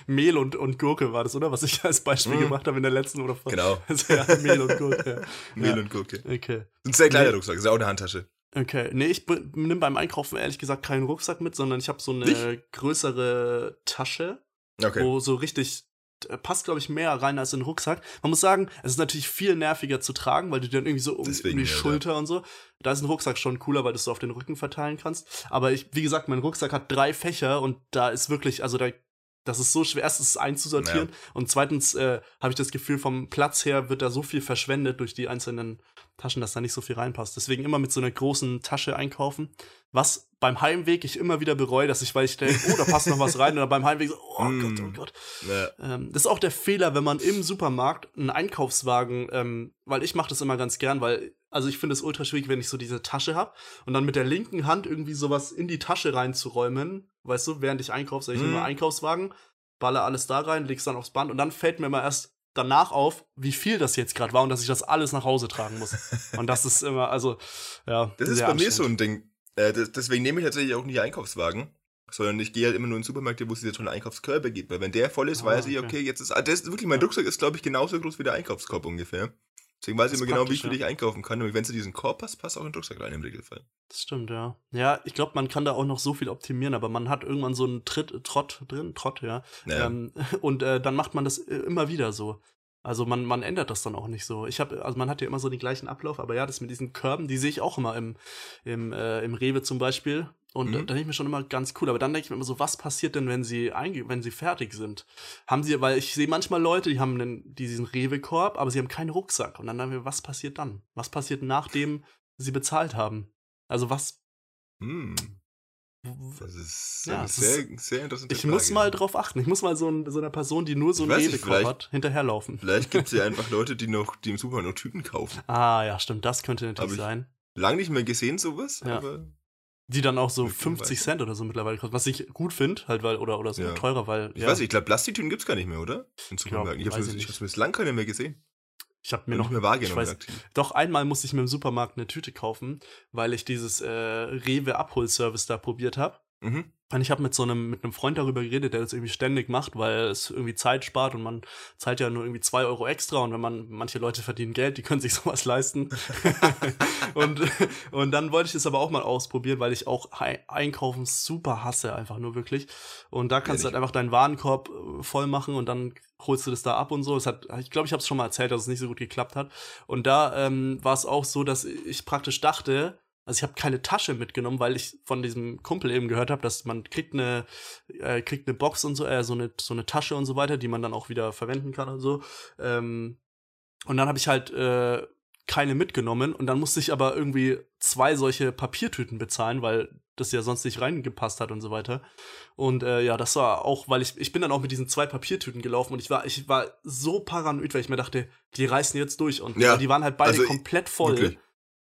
Mehl und, und Gurke war das, oder? Was ich als Beispiel mm. gemacht habe in der letzten oder vor. Genau. Also, ja, Mehl und Gurke. Mehl ja. und Gurke. Okay. Ein sehr kleiner. Rucksack, ist auch eine Handtasche. Okay, nee, ich nehme beim Einkaufen ehrlich gesagt keinen Rucksack mit, sondern ich habe so eine Nicht? größere Tasche, okay. wo so richtig äh, passt, glaube ich, mehr rein als in den Rucksack. Man muss sagen, es ist natürlich viel nerviger zu tragen, weil du dann irgendwie so um, um die Schulter ja. und so. Da ist ein Rucksack schon cooler, weil du es so auf den Rücken verteilen kannst. Aber ich, wie gesagt, mein Rucksack hat drei Fächer und da ist wirklich, also da das ist so schwer, erstens einzusortieren ja. und zweitens äh, habe ich das Gefühl, vom Platz her wird da so viel verschwendet durch die einzelnen Taschen, dass da nicht so viel reinpasst. Deswegen immer mit so einer großen Tasche einkaufen. Was beim Heimweg ich immer wieder bereue, dass ich, weil ich denke, oh, da passt noch was rein, oder beim Heimweg so, oh mm. Gott, oh Gott. Ja. Ähm, das ist auch der Fehler, wenn man im Supermarkt einen Einkaufswagen, ähm, weil ich mache das immer ganz gern, weil, also ich finde es ultra schwierig, wenn ich so diese Tasche habe und dann mit der linken Hand irgendwie sowas in die Tasche reinzuräumen, weißt du, während ich einkaufe, sage ich mm. immer Einkaufswagen, baller alles da rein, leg's dann aufs Band und dann fällt mir immer erst danach auf, wie viel das jetzt gerade war und dass ich das alles nach Hause tragen muss. und das ist immer, also, ja. Das ist bei mir so ein Ding. Äh, deswegen nehme ich tatsächlich auch nicht Einkaufswagen, sondern ich gehe halt immer nur in Supermärkte, wo es diese tollen Einkaufskörbe gibt. Weil wenn der voll ist, ah, weiß ich, okay, jetzt ist, ah, das ist wirklich, mein Rucksack ist, glaube ich, genauso groß wie der Einkaufskorb ungefähr. Deswegen weiß ich immer genau, wie viel ja. ich einkaufen kann. Und wenn in diesen Korb passt, passt auch ein Rucksack rein im Regelfall. Das stimmt, ja. Ja, ich glaube, man kann da auch noch so viel optimieren, aber man hat irgendwann so einen Tritt, Trott drin, Trott, ja. ja. Ähm, und äh, dann macht man das äh, immer wieder so. Also man, man ändert das dann auch nicht so. Ich habe, also man hat ja immer so den gleichen Ablauf, aber ja, das mit diesen Körben, die sehe ich auch immer im, im, äh, im Rewe zum Beispiel. Und mhm. da denke ich mir schon immer ganz cool. Aber dann denke ich mir immer so, was passiert denn, wenn sie einge wenn sie fertig sind? Haben sie, weil ich sehe manchmal Leute, die haben einen, diesen Rewe-Korb, aber sie haben keinen Rucksack. Und dann denke ich mir, was passiert dann? Was passiert, nachdem sie bezahlt haben? Also was. Hm. Das ist ja, sehr, ist, sehr interessante Ich Frage. muss mal drauf achten. Ich muss mal so, ein, so einer Person, die nur so einen Rewe-Korb hat, hinterherlaufen. Vielleicht gibt es ja einfach Leute, die noch, die im Supermarkt noch Tüten kaufen. Ah, ja, stimmt. Das könnte natürlich sein. Lang nicht mehr gesehen, sowas, ja. aber. Die dann auch so 50 Cent oder so mittlerweile kosten. Was ich gut finde, halt, weil, oder, oder so ja. teurer, weil. Ich weiß nicht, ich glaube, Plastiktüten gibt es gar nicht mehr, oder? In Supermärkten. Ich, ich habe es lange keine mehr gesehen. Ich habe mir noch mehr wahrgenommen. Weiß, doch einmal musste ich mir im Supermarkt eine Tüte kaufen, weil ich dieses äh, Rewe Abholservice da probiert habe. Mhm. Und ich habe mit so einem, mit einem Freund darüber geredet, der das irgendwie ständig macht, weil es irgendwie Zeit spart und man zahlt ja nur irgendwie zwei Euro extra und wenn man, manche Leute verdienen Geld, die können sich sowas leisten. und, und dann wollte ich es aber auch mal ausprobieren, weil ich auch Einkaufen super hasse, einfach nur wirklich. Und da kannst ja, du halt einfach deinen Warenkorb äh, voll machen und dann holst du das da ab und so. Es hat, ich glaube, ich habe es schon mal erzählt, dass es nicht so gut geklappt hat. Und da ähm, war es auch so, dass ich praktisch dachte, also ich habe keine Tasche mitgenommen, weil ich von diesem Kumpel eben gehört habe, dass man kriegt eine äh, kriegt eine Box und so, äh, so eine so eine Tasche und so weiter, die man dann auch wieder verwenden kann und so. Ähm, und dann habe ich halt äh, keine mitgenommen und dann musste ich aber irgendwie zwei solche Papiertüten bezahlen, weil das ja sonst nicht reingepasst hat und so weiter. Und äh, ja, das war auch, weil ich ich bin dann auch mit diesen zwei Papiertüten gelaufen und ich war ich war so paranoid, weil ich mir dachte, die reißen jetzt durch und ja, die waren halt beide also komplett voll. Wirklich?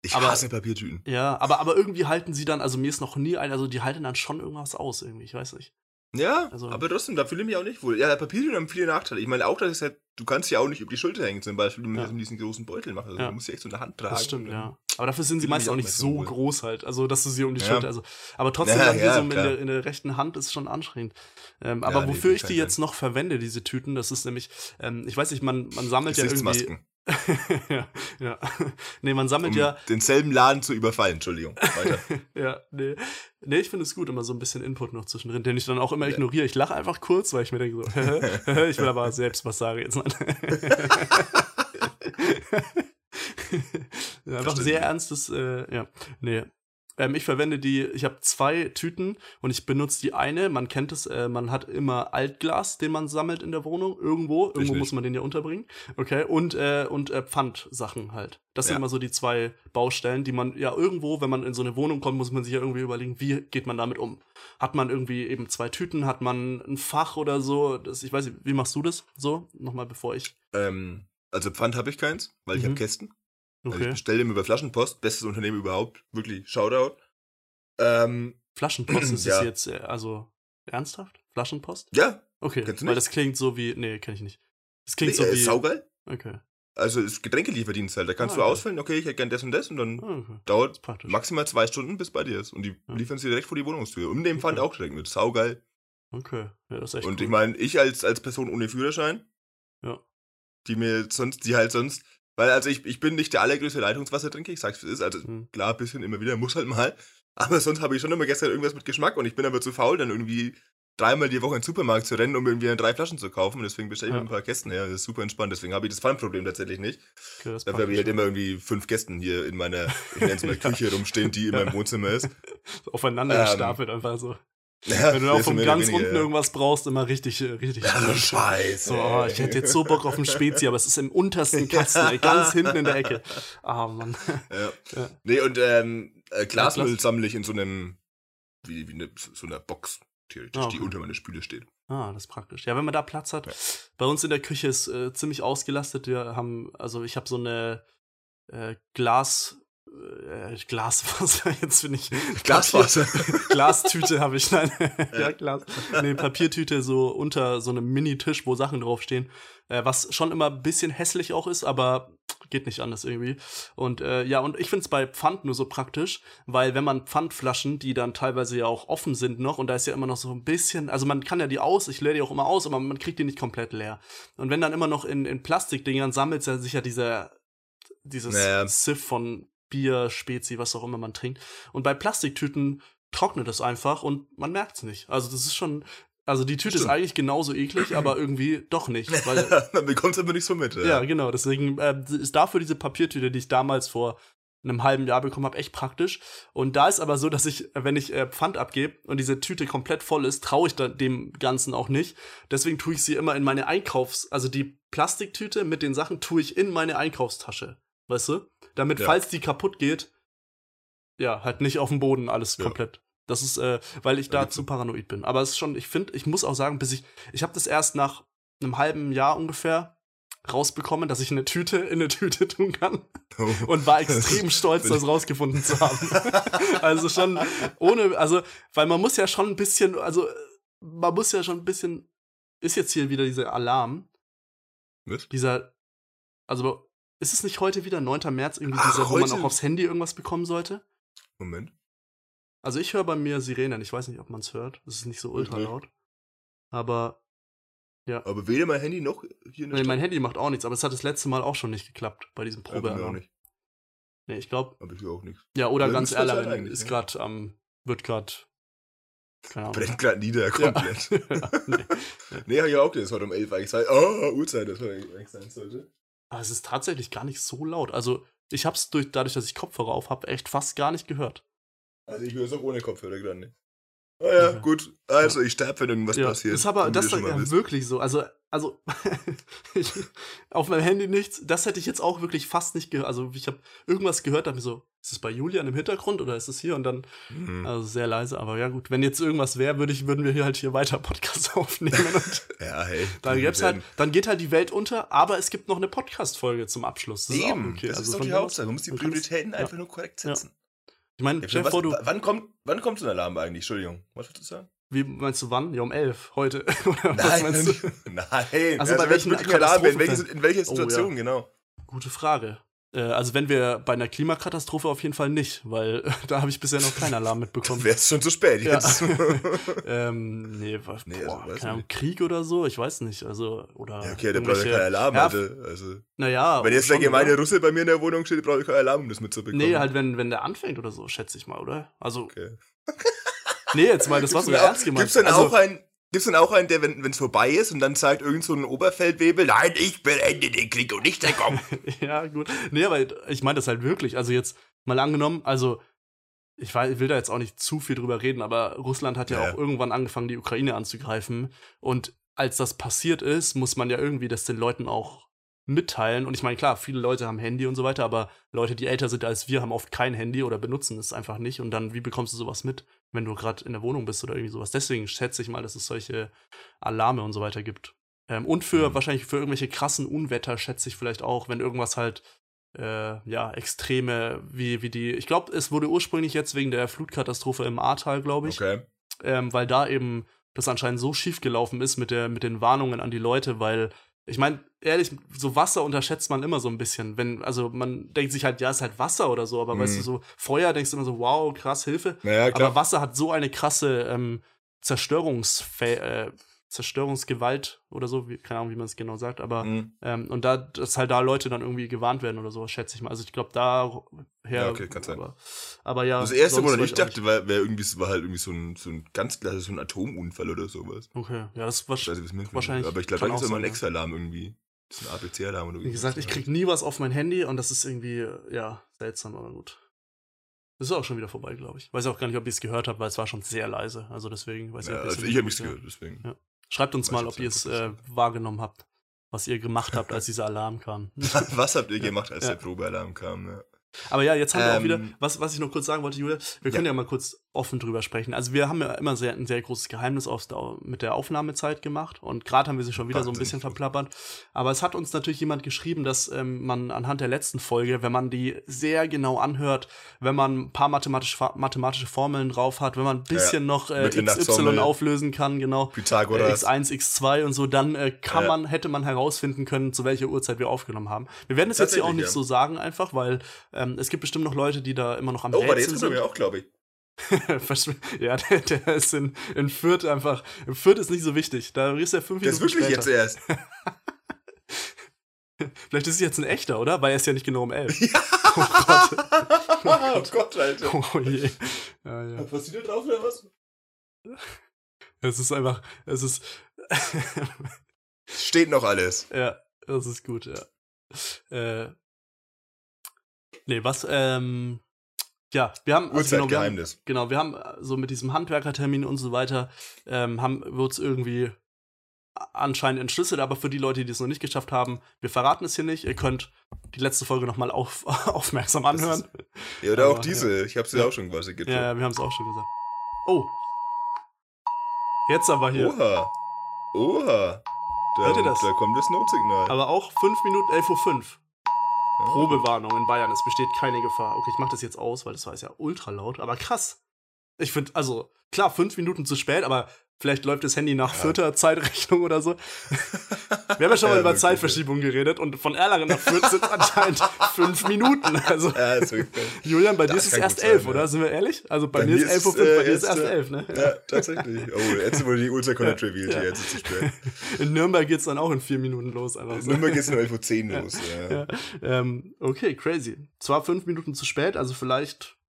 Ich aber, hasse Papiertüten. Ja, aber, aber irgendwie halten sie dann, also mir ist noch nie ein, also die halten dann schon irgendwas aus irgendwie, ich weiß nicht. Ja, also, aber trotzdem, da fühle ich mich auch nicht wohl. Ja, Papiertüten haben viele Nachteile. Ich meine auch, dass es halt, du kannst ja auch nicht über die Schulter hängen, zum Beispiel, wenn du ja. diesen großen Beutel machst. Also ja. du musst ja echt so eine Hand tragen. Das stimmt, ja. Aber dafür sind sie meist auch nicht so wohl. groß halt, also dass du sie um die ja. Schulter, also, aber trotzdem ja, dann hier so in der, in der, rechten Hand ist schon anstrengend. Ähm, aber wofür nee, ich die jetzt noch verwende, diese Tüten, das ist nämlich, ähm, ich weiß nicht, man, man sammelt ja irgendwie ja, ja. Nee, man sammelt um ja. Denselben Laden zu überfallen, Entschuldigung. Weiter. ja, nee. Nee, ich finde es gut, immer so ein bisschen Input noch zwischendrin, den ich dann auch immer ja. ignoriere. Ich lache einfach kurz, weil ich mir denke so, ich will aber selbst was sagen jetzt. einfach sehr ernstes, äh, ja. Nee, ähm, ich verwende die, ich habe zwei Tüten und ich benutze die eine. Man kennt es, äh, man hat immer Altglas, den man sammelt in der Wohnung. Irgendwo. Irgendwo muss man den ja unterbringen. Okay. Und, äh, und äh, Pfandsachen halt. Das ja. sind immer so die zwei Baustellen, die man ja irgendwo, wenn man in so eine Wohnung kommt, muss man sich ja irgendwie überlegen, wie geht man damit um? Hat man irgendwie eben zwei Tüten? Hat man ein Fach oder so? Das, ich weiß nicht, wie machst du das so? Nochmal bevor ich. Ähm, also Pfand habe ich keins, weil ich mhm. habe Kästen. Okay. Also ich bestelle dem über Flaschenpost, bestes Unternehmen überhaupt, wirklich Shoutout. Ähm, Flaschenpost ist ja. jetzt, äh, also ernsthaft? Flaschenpost? Ja. Okay, Kennst du nicht? weil das klingt so wie, nee, kenn ich nicht. Das klingt nee, so äh, wie. Saugeil. Okay. Also ist Getränkelieferdienst halt. Da kannst ah, du okay. ausfüllen, okay, ich hätte gern das und das und dann ah, okay. dauert maximal zwei Stunden, bis bei dir ist. Und die ja. liefern sie direkt vor die Wohnungstür. Und dem Pfand auch direkt mit. Saugeil. Okay, ja, das ist echt Und cool. ich meine, ich als, als Person ohne Führerschein, ja. die mir sonst, die halt sonst weil also ich, ich bin nicht der allergrößte Leitungswassertrinker, ich sag's wie es ist. Also hm. klar, ein bisschen immer wieder, muss halt mal. Aber sonst habe ich schon immer gestern irgendwas mit Geschmack und ich bin aber zu faul, dann irgendwie dreimal die Woche in den Supermarkt zu rennen, um irgendwie drei Flaschen zu kaufen. Und deswegen bestelle ich ja. mir ein paar Kästen her. Das ist super entspannt. Deswegen habe ich das Pfandproblem tatsächlich nicht. Okay, Dafür habe ich halt immer irgendwie fünf Kästen hier in meiner, es mal Küche rumstehen, die in meinem Wohnzimmer ist. Aufeinander ähm, gestapelt einfach so. Ja, Wenn du auch von ganz weniger, unten ja. irgendwas brauchst, immer richtig, äh, richtig. Ja, Scheiße. So, oh, ich hätte jetzt so Bock auf einen Spezi, aber es ist im untersten Kasten, ey, ganz hinten in der Ecke. Ah, oh, Mann. Ja. ja. Nee, und ähm, äh, Glasmüll sammle ich in so einem, wie, wie eine, so einer Box, theoretisch, okay. die unter meiner Spüle steht. Ah, das ist praktisch. Ja, wenn man da Platz hat. Bei uns in der Küche ist äh, ziemlich ausgelastet. Wir haben, also ich habe so eine äh, Glas äh, Glaswasser, jetzt bin ich. Glaswasser. Glastüte habe ich, nein. ja, Glas. Nee, Papiertüte so unter so einem Mini-Tisch, wo Sachen draufstehen. Äh, was schon immer ein bisschen hässlich auch ist, aber geht nicht anders irgendwie. Und äh, ja, und ich finde es bei Pfand nur so praktisch, weil wenn man Pfandflaschen, die dann teilweise ja auch offen sind noch, und da ist ja immer noch so ein bisschen, also man kann ja die aus, ich leere die auch immer aus, aber man kriegt die nicht komplett leer. Und wenn dann immer noch in, in Plastikdingern sammelt sich ja dieser dieses naja. Siff von Bier, Spezi, was auch immer man trinkt. Und bei Plastiktüten trocknet es einfach und man merkt es nicht. Also das ist schon, Also die Tüte Stimmt. ist eigentlich genauso eklig, aber irgendwie doch nicht. Weil, Man bekommt es aber nicht so mit. ja, genau. Deswegen äh, ist dafür diese Papiertüte, die ich damals vor einem halben Jahr bekommen habe, echt praktisch. Und da ist aber so, dass ich, wenn ich äh, Pfand abgebe und diese Tüte komplett voll ist, traue ich dem Ganzen auch nicht. Deswegen tue ich sie immer in meine Einkaufs-, also die Plastiktüte mit den Sachen tue ich in meine Einkaufstasche. Weißt du? Damit, Ja. falls die kaputt geht, ja, halt nicht auf dem Boden alles Ja. komplett. Das ist, äh, weil ich da Ja, zu paranoid bin. Aber es ist schon, ich finde, ich muss auch sagen, bis ich, ich habe das erst nach einem halben Jahr ungefähr rausbekommen, dass ich eine Tüte in eine Tüte tun kann Oh. und war extrem stolz, das rausgefunden zu haben. also schon ohne, also, weil man muss ja schon ein bisschen, also man muss ja schon ein bisschen, ist jetzt hier wieder dieser Alarm, Was? dieser, also ist es nicht heute wieder 9. März irgendwie Ach, dieser, wo man auch aufs Handy irgendwas bekommen sollte? Moment. Also ich höre bei mir Sirenen, ich weiß nicht, ob man es hört, es ist nicht so ultra laut, aber Aber weder mein Handy noch hier in der nee, mein? Handy macht auch nichts, aber es hat das letzte Mal auch schon nicht geklappt bei diesem Ja, auch Probealarm. nicht. Nee, ich glaube, Aber ich auch nichts. ja, oder Ja, ganz es Erlangen halt ist ne? gerade am, wird gerade, keine Ahnung. Brennt gerade nieder, komplett. Ja, nee. nee, hab ich auch das heute um 11 eigentlich. Oh, Uhrzeit, das heute eigentlich sein sollte. Aber es ist tatsächlich gar nicht so laut. Also, ich hab's durch, dadurch, dass ich Kopfhörer auf habe, echt fast gar nicht gehört. Also ich höre es auch ohne Kopfhörer gerade nicht. Ah ja, Okay. gut. Also ich sterbe, wenn irgendwas ja, passiert. ist aber das ist ja wirklich so. Also, also ich, auf meinem Handy nichts. Das hätte ich jetzt auch wirklich fast nicht gehört. Also, ich habe irgendwas gehört, da hab ich so, ist es bei Julian im Hintergrund oder ist es hier? Und dann, Mhm. also sehr leise. Aber ja, gut, wenn jetzt irgendwas wäre, würde ich, würden wir hier halt hier weiter Podcast aufnehmen. Und Ja, hey. dann, gäb's halt, dann geht halt die Welt unter, aber es gibt noch eine Podcast-Folge zum Abschluss. Das ist Eben, okay. das Also ist doch von die Hauptsache. Man muss die Prioritäten ja. einfach nur korrekt Ja. Ich meine, Ja, was, vor, du, wann, kommt, wann kommt so ein Alarm eigentlich? Entschuldigung, was wolltest du sagen? wie meinst du wann? Ja, um elf heute. Oder Nein, nein. Also bei wenn welchen Alarm in, welche, in welcher Oh, Situation, genau. Gute Frage. Äh, also wenn wir bei einer Klimakatastrophe auf jeden Fall nicht, weil da habe ich bisher noch keinen Alarm mitbekommen. Wäre es schon zu spät Ja. jetzt. ähm, nee, was, Nee, also, boah, Ahnung. Krieg oder so, ich weiß nicht. Also, oder. ja, okay, der braucht ja keinen Alarm, ja, Alter. Also, Naja. wenn jetzt der schon, gemeine oder? Russe bei mir in der Wohnung steht, brauche ich keinen Alarm, um das mitzubekommen. Nee, halt, wenn, wenn der anfängt oder so, schätze ich mal, oder? Also, Okay. nee, jetzt mal, das war so ernst gemeint. gibt's dann also, auch einen, gibt's dann auch einen, der, wenn es vorbei ist und dann sagt irgend so ein Oberfeldwebel, nein, ich beende den Krieg und nicht der Kopf. ja, gut. Nee, aber ich meine das halt wirklich. Also jetzt mal angenommen, also ich will da jetzt auch nicht zu viel drüber reden, aber Russland hat ja, Ja. auch irgendwann angefangen, die Ukraine anzugreifen. Und als das passiert ist, muss man ja irgendwie das den Leuten auch mitteilen. Und ich meine, klar, viele Leute haben Handy und so weiter, aber Leute, die älter sind als wir, haben oft kein Handy oder benutzen es einfach nicht. Und dann, wie bekommst du sowas mit, wenn du gerade in der Wohnung bist oder irgendwie sowas? Deswegen schätze ich mal, dass es solche Alarme und so weiter gibt. Ähm, und für Mhm. wahrscheinlich für irgendwelche krassen Unwetter schätze ich vielleicht auch, wenn irgendwas halt äh, ja, extreme, wie, wie die, ich glaube, es wurde ursprünglich jetzt wegen der Flutkatastrophe im Ahrtal, glaube ich, Okay. ähm, weil da eben das anscheinend so schief gelaufen ist mit, der, mit den Warnungen an die Leute, weil ich meine, ehrlich, so Wasser unterschätzt man immer so ein bisschen. Wenn, also man denkt sich halt, ja, ist halt Wasser oder so, aber weißt Mhm. du, so Feuer denkst du immer so, wow, krass, Hilfe. Naja. Aber Wasser hat so eine krasse ähm, Zerstörungsfä äh, Zerstörungsgewalt oder so, wie, keine Ahnung, wie man es genau sagt, aber Mhm. ähm, und da, dass halt da Leute dann irgendwie gewarnt werden oder so, schätze ich mal. Also ich glaube, da her. Ja, okay, kann sein. Aber, aber ja. Das erste, woran ich dachte, war, wär irgendwie, war halt irgendwie so ein, so ein ganz klassischer so ein Atomunfall oder sowas. Okay, ja, das ist Ich wahrscheinlich. Aber ich glaube, kann da ist immer ein sein, ja. extra Alarm irgendwie. Das ist ein ABC-Alarm oder Wie gesagt, ich krieg nie was auf mein Handy und das ist irgendwie, ja, seltsam, aber gut. Das ist auch schon wieder vorbei, glaube ich. Weiß auch gar nicht, ob ihr es gehört habt, weil es war schon sehr leise. Also deswegen weiß ich Ja, also ich habe nichts gehört, deswegen. Ja. Schreibt uns mal, ob ihr es äh, wahrgenommen habt, was ihr gemacht habt, als dieser Alarm kam. Was habt ihr gemacht, als Ja. der Probealarm kam? Ja. Aber ja, jetzt haben wir auch Ähm, wieder, was, was ich noch kurz sagen wollte, Julia, wir können ja. mal kurz offen drüber sprechen. Also wir haben ja immer sehr, ein sehr großes Geheimnis aus der, mit der Aufnahmezeit gemacht und gerade haben wir sie schon wieder so ein bisschen verplappert. Aber es hat uns natürlich jemand geschrieben, dass ähm, man anhand der letzten Folge, wenn man die sehr genau anhört, wenn man ein paar mathematische, mathematische Formeln drauf hat, wenn man ein bisschen noch äh, XY auflösen kann, genau, äh, Pythagoras. X1, X2 und so, dann äh, kann Ja. man, hätte man herausfinden können, zu welcher Uhrzeit wir aufgenommen haben. Wir werden es jetzt hier auch nicht ja. so sagen, einfach, weil ähm, es gibt bestimmt noch Leute, die da immer noch am Oh, warte, Rätseln jetzt kommt er sind. mir auch, glaube ich. Ja, der, der ist in, in Fürth einfach. In Fürth ist nicht so wichtig. Da ist er fünf Der ist Minuten wirklich später. jetzt erst. Vielleicht ist es jetzt ein echter, oder? Weil er ist ja nicht genau um elf. oh Gott, Alter. Oh je. Ja, ja. Passiert da drauf oder was? Es ist einfach, es ist. Steht noch alles. Ja, das ist gut, ja. Äh, nee, was, ähm, ja, wir haben, also genau, wir haben, genau, wir haben so mit diesem Handwerkertermin und so weiter, ähm, haben wir uns irgendwie anscheinend entschlüsselt, aber für die Leute, die es noch nicht geschafft haben, wir verraten es hier nicht. Ihr könnt die letzte Folge nochmal auf, aufmerksam anhören. Ist, ja, oder aber, auch diese. Ja. Ich hab's ja auch schon quasi getan. Ja, ja, wir haben es auch schon gesagt. Oh. Jetzt aber hier. Oha. Oha. Da, Hört ihr das? Da kommt das Notsignal. Aber auch 5 Minuten 11.05 Uhr. Probewarnung in Bayern, es besteht keine Gefahr. Okay, ich mach das jetzt aus, weil das war ja ultra laut, aber krass. Ich finde, also, klar, fünf Minuten zu spät, aber Vielleicht läuft das Handy nach ja. vierter Zeitrechnung oder so. Wir haben ja schon mal ja, über Zeitverschiebung geredet und von Erlangen nach Fürth sind anscheinend fünf Minuten. Also, ja, Julian, bei das dir ist es erst sein, elf, oder? Sind wir ehrlich? Also bei, bei mir ist elf Uhr, fünf, äh, bei dir ist es erst elf, ne? Ja, tatsächlich. Oh, jetzt wurde die Uhrzeit komplett revealed hier, jetzt ist es spät. In Nürnberg geht es dann auch in vier Minuten los. Einfach in so. Nürnberg geht es nur elf Uhr zehn los, ja. Ähm, okay, crazy. Zwar fünf Minuten zu spät, also vielleicht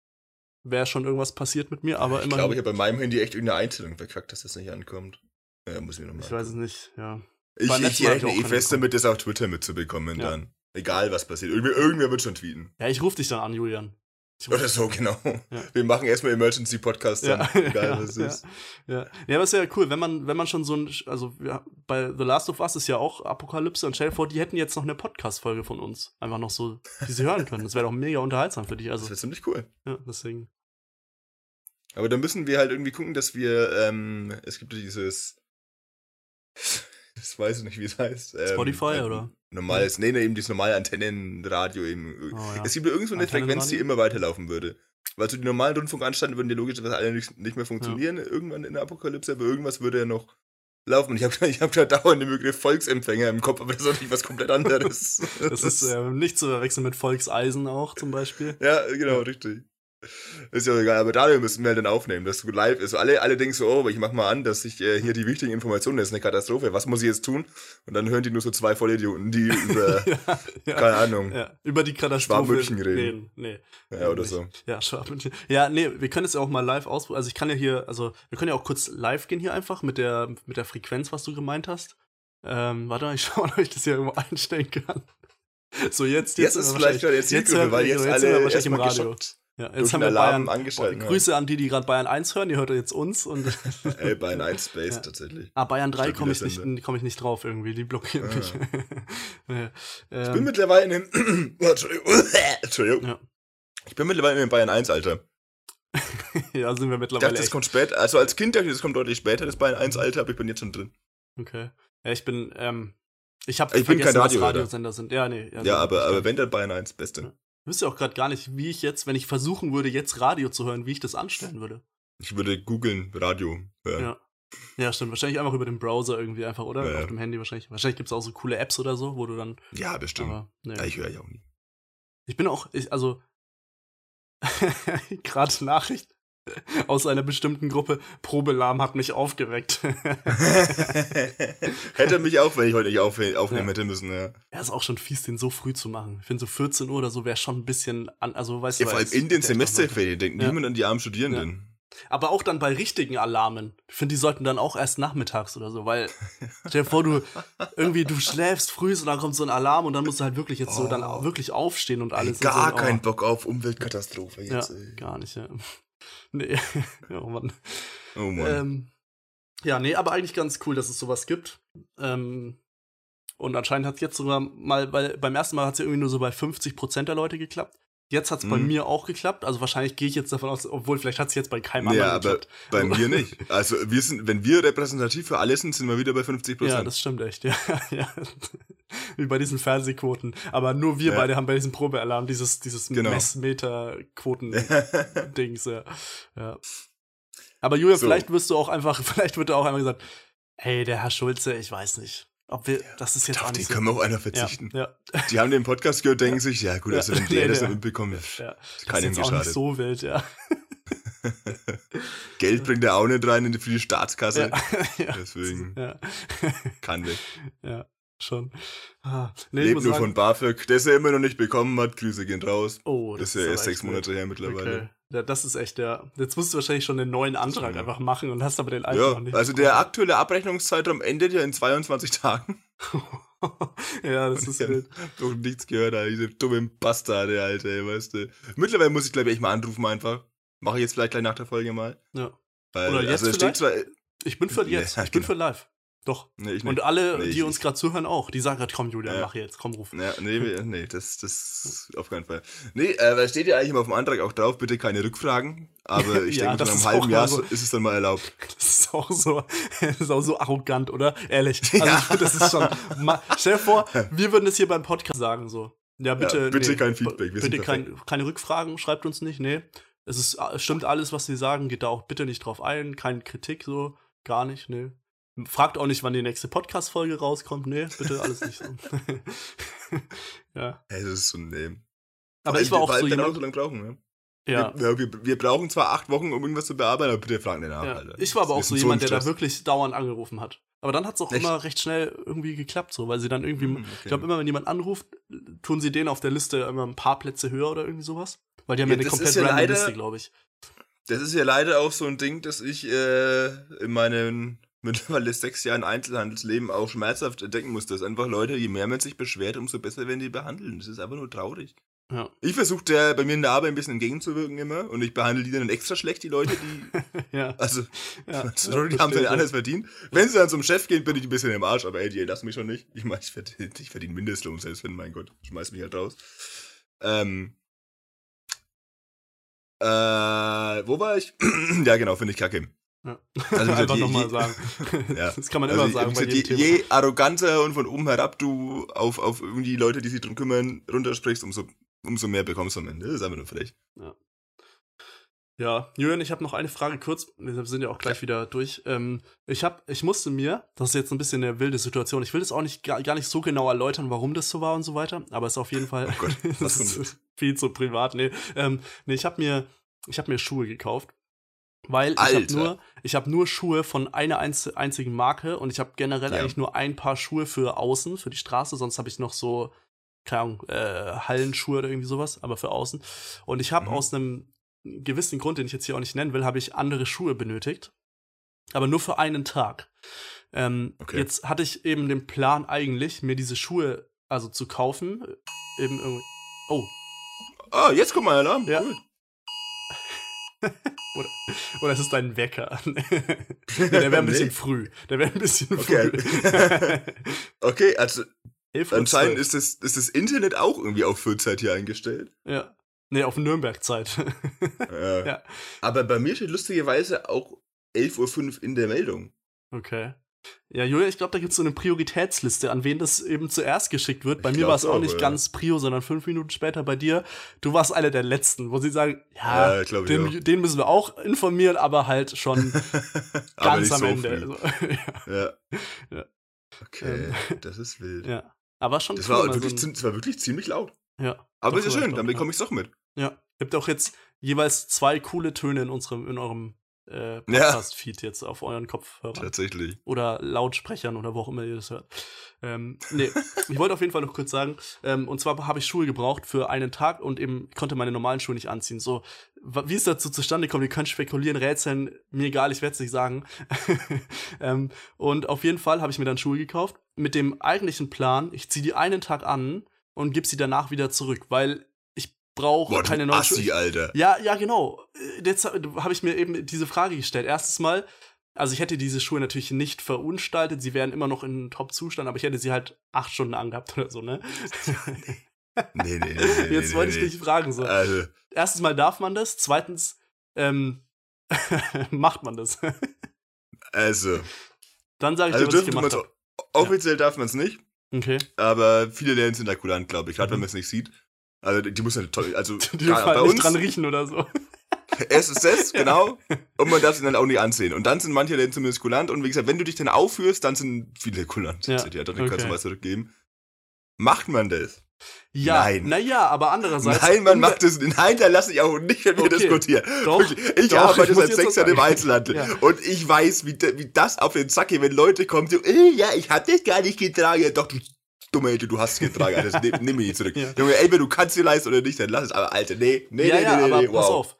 wäre schon irgendwas passiert mit mir, aber ich immer. Ich glaube, ich habe bei meinem Handy echt irgendeine Einstellung verkackt, dass das nicht ankommt. Ja, muss ich nochmal. Ich weiß es nicht, ja. Ich, ich rechne eh fest damit, das auf Twitter mitzubekommen ja. dann. Egal, was passiert. Irgendwer, irgendwer wird schon tweeten. Ja, ich rufe dich dann an, Julian. Oder so, genau. Ja. Wir machen erstmal Emergency Podcast dann, ja. egal was ja, ist. Ja. ja, aber ist ja cool, wenn man, wenn man schon so ein, also ja, bei The Last of Us ist ja auch Apokalypse und vor, die hätten jetzt noch eine Podcast-Folge von uns. Einfach noch so, die sie hören können. Das wäre doch mega unterhaltsam für dich. Also, das wäre ziemlich cool. Ja, deswegen. Aber da müssen wir halt irgendwie gucken, dass wir, ähm, es gibt dieses, das weiß ich nicht, wie es heißt. Ähm, Spotify ähm, oder? Normales, nee, nee, eben dieses normale Antennenradio eben. Oh, ja. Es gibt ja irgendwo eine Frequenz, die immer weiterlaufen würde. Weil so die normalen Rundfunkanstalten würden ja logischerweise alle nicht, nicht mehr funktionieren, ja. irgendwann in der Apokalypse, aber irgendwas würde ja noch laufen. Und ich habe ich hab da dauernd den Begriff Volksempfänger im Kopf, aber das ist natürlich was komplett anderes. das ist äh, nicht zu verwechseln mit Volkseisen auch zum Beispiel. Ja, genau, ja. richtig. Ist ja egal, aber dadurch müssen wir halt dann aufnehmen, dass du live ist. Alle, alle denken so, oh, ich mach mal an, dass ich äh, hier die wichtigen Informationen, das ist eine Katastrophe, was muss ich jetzt tun? Und dann hören die nur so zwei Vollidioten, die über, ja, ja, keine Ahnung, ja, über die Katastrophe reden. reden. Nee. Ja, oder so. Ja, Schwabmünchen. Ja, nee, wir können es ja auch mal live ausprobieren. Also ich kann ja hier, also wir können ja auch kurz live gehen hier einfach mit der, mit der Frequenz, was du gemeint hast. Ähm, warte mal, ich schau mal, ob ich das hier irgendwo einstellen kann. So, jetzt, jetzt, jetzt ist vielleicht gerade jetzt, jetzt, weil jetzt, jetzt alle wahrscheinlich im Radio. Geschockt. Ja, jetzt haben wir Alarm Bayern angeschaltet. Boah, Grüße an die, die gerade Bayern 1 hören, ihr hört jetzt uns. Und Ey, Bayern 1 Space ja. tatsächlich. Ah, Bayern 3 komme ich, nicht, komm ich nicht drauf irgendwie, die blockieren ah. mich. ja, ähm, ich bin mittlerweile in dem. Entschuldigung. Ja. Ich bin mittlerweile in Bayern 1, Alter. ja, sind wir mittlerweile. Ich dachte, das kommt später. Also als Kind dachte ich, das kommt deutlich später, das Bayern 1 Alter, aber ich bin jetzt schon drin. Okay. Ja, ich bin, ähm, ich habe bin kein Radio, Radiosender sind. Ja, nee. Ja, ja aber, aber wenn, dann Bayern 1, beste. Ich wüsste auch gerade gar nicht, wie ich jetzt, wenn ich versuchen würde, jetzt Radio zu hören, wie ich das anstellen würde. Ich würde googeln, Radio hören. Ja. Ja, stimmt. Wahrscheinlich einfach über den Browser irgendwie einfach, oder? Ja, Auf dem Handy wahrscheinlich. Wahrscheinlich gibt es auch so coole Apps oder so, wo du dann. Ja, bestimmt. Aber, nee. ja, ich höre ja auch nie. Ich bin auch, ich, also gerade Nachricht aus einer bestimmten Gruppe. Probelahm hat mich aufgeweckt. hätte mich auch, wenn ich heute nicht auf, aufnehmen ja. hätte müssen, ja. Ja, ist auch schon fies, den so früh zu machen. Ich finde so 14 Uhr oder so wäre schon ein bisschen, an, also weißt ja, du. Vor allem in den Semesterferien denkt ja. niemand an die armen Studierenden. Aber auch dann bei richtigen Alarmen. Ich finde, die sollten dann auch erst nachmittags oder so, weil stell dir vor, du irgendwie, du schläfst früh und dann kommt so ein Alarm und dann musst du halt wirklich jetzt oh. so dann oh. wirklich aufstehen und alles. Gar so, keinen oh. Bock auf Umweltkatastrophe jetzt. Ja, ey. gar nicht, ja. Nee. oh Mann. Oh Mann. Ähm, ja, nee, aber eigentlich ganz cool, dass es sowas gibt. Ähm, und anscheinend hat es jetzt sogar mal, weil beim ersten Mal hat es ja irgendwie nur so bei 50% der Leute geklappt. Jetzt hat es mhm. bei mir auch geklappt. Also wahrscheinlich gehe ich jetzt davon aus, obwohl vielleicht hat es jetzt bei keinem anderen ja, geklappt. Bei mir nicht. Also wir sind, wenn wir repräsentativ für alles sind, sind wir wieder bei 50% Ja, das stimmt echt. Ja, ja. Wie bei diesen Fernsehquoten. Aber nur wir ja. beide haben bei diesem Probealarm dieses, dieses genau. Messmeter-Quoten-Dings. ja. ja. Aber Julia, so. vielleicht wirst du auch einfach, vielleicht wird da auch einmal gesagt, hey, der Herr Schulze, ich weiß nicht. Ob wir, das ist jetzt Doch, auch nicht den so. können wir auch einer verzichten. Ja, ja. Die haben den Podcast gehört, denken sich, ja gut, also wenn der nee, das mitbekommen, ja. keinem geschadet. Auch nicht so wild, ja. Geld bringt er auch nicht rein für die Staatskasse. Ja. Deswegen kann weg. Ja. Schon. Ah, nee, Lebt nur sagen, von BAföG, es ja immer noch nicht bekommen hat. Grüße gehen raus. Oh, das, das ist ja erst sechs Monate her mittlerweile. Okay. Ja, das ist echt der. Jetzt musst du wahrscheinlich schon einen neuen Antrag einfach machen und hast aber den alten ja, noch nicht. Also der aktuelle Abrechnungszeitraum endet ja in 22 Tagen. ja, das ist wild. Doch nichts gehört, Alter. Diese dummen Bastarde, Alter, weißt du. Mittlerweile muss ich, glaube ich, echt mal anrufen einfach. Mache ich jetzt vielleicht gleich nach der Folge mal. Ja. Weil, Oder jetzt also, vielleicht? Zwar, ich bin für jetzt. Nee, ich bin genau. für live. Doch. Nee, und alle, nee, die uns gerade zuhören, auch. Die sagen gerade, komm, Julian, ja. mach jetzt, komm, ruf. Ja, nee, nee, das, das auf keinen Fall. Nee, äh, weil steht ja eigentlich immer auf dem Antrag auch drauf, bitte keine Rückfragen. Aber ich ja, denke, nach einem halben Jahr so, ist es dann mal erlaubt. Das ist auch so, das ist auch so arrogant, oder? Ehrlich. Also ja. ich das ist schon. stell dir vor, wir würden es hier beim Podcast sagen, so. Ja, bitte. Ja, bitte nee, kein Feedback. bitte kein, keine Rückfragen, schreibt uns nicht, nee. Es ist, stimmt alles, was sie sagen, geht da auch bitte nicht drauf ein, keine Kritik, so, gar nicht, nee. Fragt auch nicht, wann die nächste Podcast-Folge rauskommt. Nee, bitte alles nicht so. ja. Hey, das ist so ein Name. Aber ich war auch so jemand... so lange brauchen, ne? Ja. Wir, wir, wir, brauchen zwar acht Wochen, um irgendwas zu bearbeiten, aber bitte fragen den nach, ja. Alter. Ich war aber auch so jemand, so der da wirklich dauernd angerufen hat. Aber dann hat es auch Echt? immer recht schnell irgendwie geklappt, so, weil sie dann irgendwie, hm, okay. ich glaube, immer wenn jemand anruft, tun sie den auf der Liste immer ein paar Plätze höher oder irgendwie sowas. Weil die haben ja, ja eine komplett ja random leider, Liste, glaube ich. Das ist ja leider auch so ein Ding, dass ich äh, in meinen mittlerweile sechs Jahren Einzelhandelsleben auch schmerzhaft entdecken muss, dass einfach Leute, je mehr man sich beschwert, umso besser werden die behandeln. Das ist einfach nur traurig. Ja. Ich versuche der bei mir in der Arbeit ein bisschen entgegenzuwirken immer und ich behandle die dann extra schlecht, die Leute, die. ja. Also, ja, die haben dann alles verdient. Wenn sie dann zum Chef gehen, bin ich ein bisschen im Arsch, aber ey, die lass mich schon nicht. Ich meine, ich verdiene ich verdien Mindestlohn, selbst wenn, mein Gott, schmeiß mich halt raus. Ähm. Äh, wo war ich? ja, genau, finde ich kacke. Ja. Also Einfach nochmal sagen. ja. Das kann man also immer sagen. Bei je, je arroganter und von oben herab du auf, auf irgendwie Leute, die sich drum kümmern, runtersprichst, umso, umso mehr bekommst du am Ende. Das ist einfach nur frech. Ja. Ja, Julian, ich habe noch eine Frage kurz. Wir sind ja auch gleich wieder durch. Ähm, ich hab, ich musste mir, das ist jetzt ein bisschen eine wilde Situation. Ich will das auch nicht gar, gar nicht so genau erläutern, warum das so war und so weiter. Aber es ist auf jeden Fall oh Gott, viel zu privat. Nee, ähm, nee ich habe mir, ich habe mir Schuhe gekauft weil Alter. ich habe nur, ich hab nur Schuhe von einer einzigen Marke und ich habe generell ja. eigentlich nur ein paar Schuhe für außen, für die Straße, sonst habe ich noch so, keine Ahnung, äh, Hallenschuhe oder irgendwie sowas, aber für außen. Und ich habe mhm. aus einem gewissen Grund, den ich jetzt hier auch nicht nennen will, habe ich andere Schuhe benötigt. Aber nur für einen Tag. Ähm, okay. Jetzt hatte ich eben den Plan eigentlich, mir diese Schuhe also zu kaufen. Äh, eben irgendwie. Oh. Ah, jetzt kommt mein Alarm. Ja. Cool. oder, oder es ist dein Wecker. der wäre ein bisschen nee. früh. Der wäre ein bisschen okay. früh. okay, also anscheinend ist das, ist das Internet auch irgendwie auf Frühzeit hier eingestellt. Ja. Nee, auf Nürnberg-Zeit. ja. ja. Aber bei mir steht lustigerweise auch 11.05 Uhr in der Meldung. Okay. Ja, Julia, ich glaube, da gibt es so eine Prioritätsliste, an wen das eben zuerst geschickt wird. Bei ich mir war es auch nicht ja. ganz Prio, sondern fünf Minuten später bei dir. Du warst einer der Letzten, wo sie sagen, ja, ja den, den, müssen wir auch informieren, aber halt schon ganz am so Ende. Also, ja. ja. Okay, ähm, das ist wild. Ja. Aber schon das, cool, war wirklich, so ein, das war wirklich ziemlich laut. Ja. Aber ist ja schön, dann bekomme ich es doch mit. Ja. Ihr habt auch jetzt jeweils zwei coole Töne in unserem, in eurem äh, Podcast-Feed ja. jetzt auf euren Kopfhörern. Tatsächlich. Oder Lautsprechern oder wo auch immer ihr das hört. Ähm, nee, ich wollte auf jeden Fall noch kurz sagen, ähm, und zwar habe ich Schuhe gebraucht für einen Tag und eben konnte meine normalen Schuhe nicht anziehen. So, wie es dazu zustande kommt, ihr könnt spekulieren, rätseln, mir egal, ich werde es nicht sagen. ähm, und auf jeden Fall habe ich mir dann Schuhe gekauft mit dem eigentlichen Plan, ich ziehe die einen Tag an und gebe sie danach wieder zurück, weil brauche keine neuen Assi, Schuhe. Alter. Ja, ja, genau. Jetzt habe ich mir eben diese Frage gestellt. Erstes Mal, also ich hätte diese Schuhe natürlich nicht verunstaltet, sie wären immer noch in Top-Zustand, aber ich hätte sie halt acht Stunden angehabt oder so, ne? nee, nee, nee. Jetzt nee, wollte nee, ich dich fragen, so. Also. Erstens mal darf man das, zweitens, ähm, macht man das. also. Dann sage ich also dir, was ich gemacht habe. Offiziell ja. darf man es nicht. Okay. Aber viele Läden sind da kulant, glaube ich. Gerade mhm. wenn man es nicht sieht. Also die muss ja toll, also die gar, bei uns dran riechen oder so. SSS, genau. Und man darf sie dann auch nicht ansehen. Und dann sind manche Läden zumindest kulant. Und wie gesagt, wenn du dich dann aufführst, dann sind viele kulant. Ja, ja dann okay. kannst du mal zurückgeben. Macht man das? Ja, Nein. naja, aber andererseits. Nein, man macht das. Nein, da lasse ich auch nicht mit mir Okay. diskutieren. Doch, ich doch, arbeite ich seit sechs Jahren im. Einzelhandel. Ja. Und ich weiß, wie, wie das auf den Sack geht, wenn Leute kommen, so, äh, ja, ich hab das gar nicht getragen. Ja, doch, du dumme Ente, du hast es getragen. Alter, das nimm, nimm mich nicht zurück. Ja. Junge, entweder du kannst dir leisten oder nicht, dann lass es. Aber Alter, nee, nee, ja, nee, ja, nee, aber nee, pass wow. auf.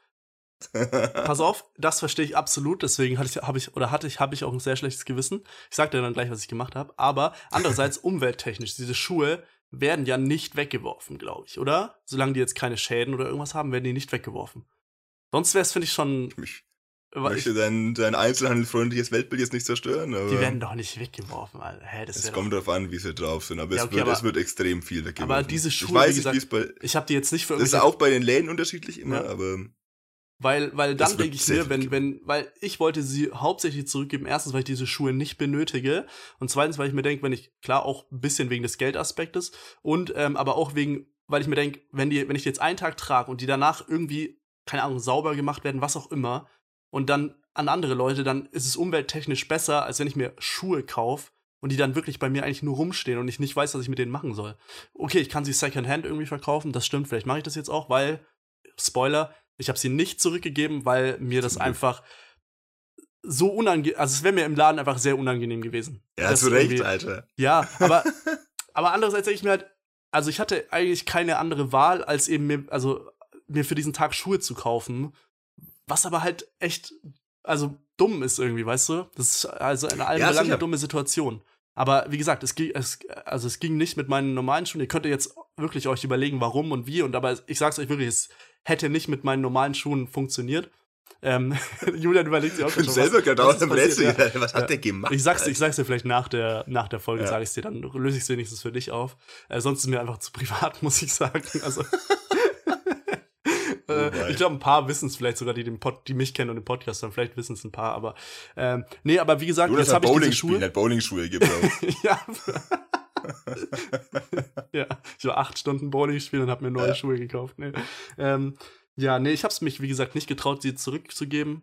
pass auf, das verstehe ich absolut, deswegen hatte ich, habe ich, oder hatte ich, habe ich auch ein sehr schlechtes Gewissen. Ich sag dir dann gleich, was ich gemacht habe. Aber andererseits, umwelttechnisch, diese Schuhe werden ja nicht weggeworfen, glaube ich, oder? Solange die jetzt keine Schäden oder irgendwas haben, werden die nicht weggeworfen. Sonst wäre es, finde ich, schon. Ich weil möchte Ich, dein, dein einzelhandelsfreundliches Weltbild jetzt nicht zerstören, aber die werden doch nicht weggeworfen, Alter. Hä, das es kommt darauf an, wie sie drauf sind. Aber, Ja, es, okay, wird, aber- es wird extrem viel weggeworfen. aber diese Schuhe, ich weiß nicht, wie es bei... Ich habe die jetzt nicht für Das ist auch bei den Läden unterschiedlich immer, Ja. aber... Weil, weil dann denke ich mir, wenn, wenn, weil ich wollte sie hauptsächlich zurückgeben. Erstens, weil ich diese Schuhe nicht benötige. Und zweitens, weil ich mir denke, wenn ich, klar, auch ein bisschen wegen des Geldaspektes und ähm, aber auch wegen, weil ich mir denke, wenn die, wenn ich die jetzt einen Tag trage und die danach irgendwie, keine Ahnung, sauber gemacht werden, was auch immer, und dann an andere Leute, dann ist es umwelttechnisch besser, als wenn ich mir Schuhe kaufe und die dann wirklich bei mir eigentlich nur rumstehen und ich nicht weiß, was ich mit denen machen soll. Okay, ich kann sie Secondhand irgendwie verkaufen, das stimmt, vielleicht mache ich das jetzt auch, weil, Spoiler, ich habe sie nicht zurückgegeben, weil mir das einfach so unangenehm, also es wäre mir im Laden einfach sehr unangenehm gewesen. Ja, zu Recht, Alter. Ja, aber, aber andererseits denke ich mir halt, also ich hatte eigentlich keine andere Wahl, als eben mir, also mir für diesen Tag Schuhe zu kaufen, was aber halt echt, also dumm ist irgendwie, weißt du? Das ist also in allem Ja, Belangen eine dumme Situation. Aber wie gesagt, es ging, es, also es ging nicht mit meinen normalen Schuhen. Ihr könnt jetzt wirklich euch überlegen, warum und wie. Und aber ich sag's euch wirklich, es hätte nicht mit meinen normalen Schuhen funktioniert. Ähm, Julian überlegt sich auch Ich bin schon, selber gerade aus dem Rätsel. Was hat der gemacht? Ich sag's, ich sag's dir vielleicht nach der, nach der Folge, Ja. sage ich's dir, dann löse ich's wenigstens für dich auf. Äh, sonst ist mir einfach zu privat, muss ich sagen. Also, äh, wei. ich glaube, ein paar wissen es vielleicht sogar, die, den Pod, die mich kennen und den Podcast dann, vielleicht wissen es ein paar, aber ähm, nee, aber wie gesagt, Du, jetzt habe ich diese spielen, Schuhe. hat Bowling-Schuhe gebraucht. ja. ja, ich war acht Stunden Bowling spielen und habe mir neue Ja. Schuhe gekauft. Nee. Ähm, ja, nee, ich habe es mich, wie gesagt, nicht getraut, sie zurückzugeben.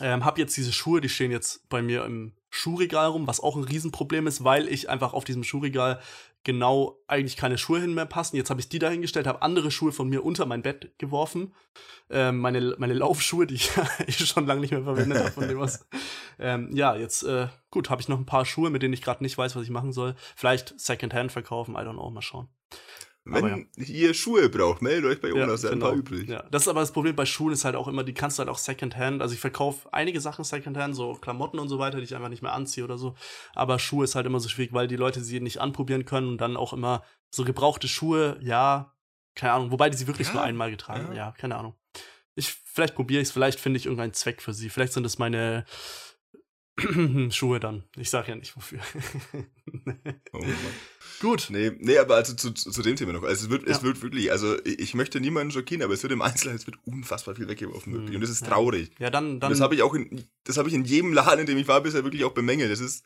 Ähm, hab jetzt diese Schuhe, die stehen jetzt bei mir im Schuhregal rum, was auch ein Riesenproblem ist, weil ich einfach auf diesem Schuhregal genau eigentlich keine Schuhe hin mehr passen. Jetzt habe ich die dahingestellt, habe andere Schuhe von mir unter mein Bett geworfen. Ähm, meine, meine Laufschuhe, die ich schon lange nicht mehr verwendet habe, von dem was. Ähm, ja, jetzt, äh, gut, habe ich noch ein paar Schuhe, mit denen ich gerade nicht weiß, was ich machen soll. Vielleicht Secondhand verkaufen, I don't know, mal schauen. Wenn Aber ihr Schuhe braucht, meldet euch bei Jonas, ja, ein paar übrig. Ja, das ist aber das Problem bei Schuhen ist halt auch immer, die kannst du halt auch Secondhand. Also ich verkaufe einige Sachen Secondhand, so Klamotten und so weiter, die ich einfach nicht mehr anziehe oder so. Aber Schuhe ist halt immer so schwierig, weil die Leute sie nicht anprobieren können und dann auch immer so gebrauchte Schuhe, ja, keine Ahnung, wobei die sie wirklich Ja, nur einmal getragen, ja, ja. keine Ahnung. Ich, vielleicht probiere ich es, vielleicht finde ich irgendeinen Zweck für sie. Vielleicht sind es meine Schuhe dann. Ich sage ja nicht wofür. Oh. Gut. Nee, nee, aber also zu, zu, dem Thema noch. Also es wird, es Ja. wird wirklich, also ich, möchte niemanden schockieren, aber es wird im Einzelnen, es wird unfassbar viel weggeworfen. wirklich. Und das ist traurig. Ja, dann, Und dann. das habe ich auch in, das habe ich in jedem Laden, in dem ich war, bisher wirklich auch bemängelt. Das ist,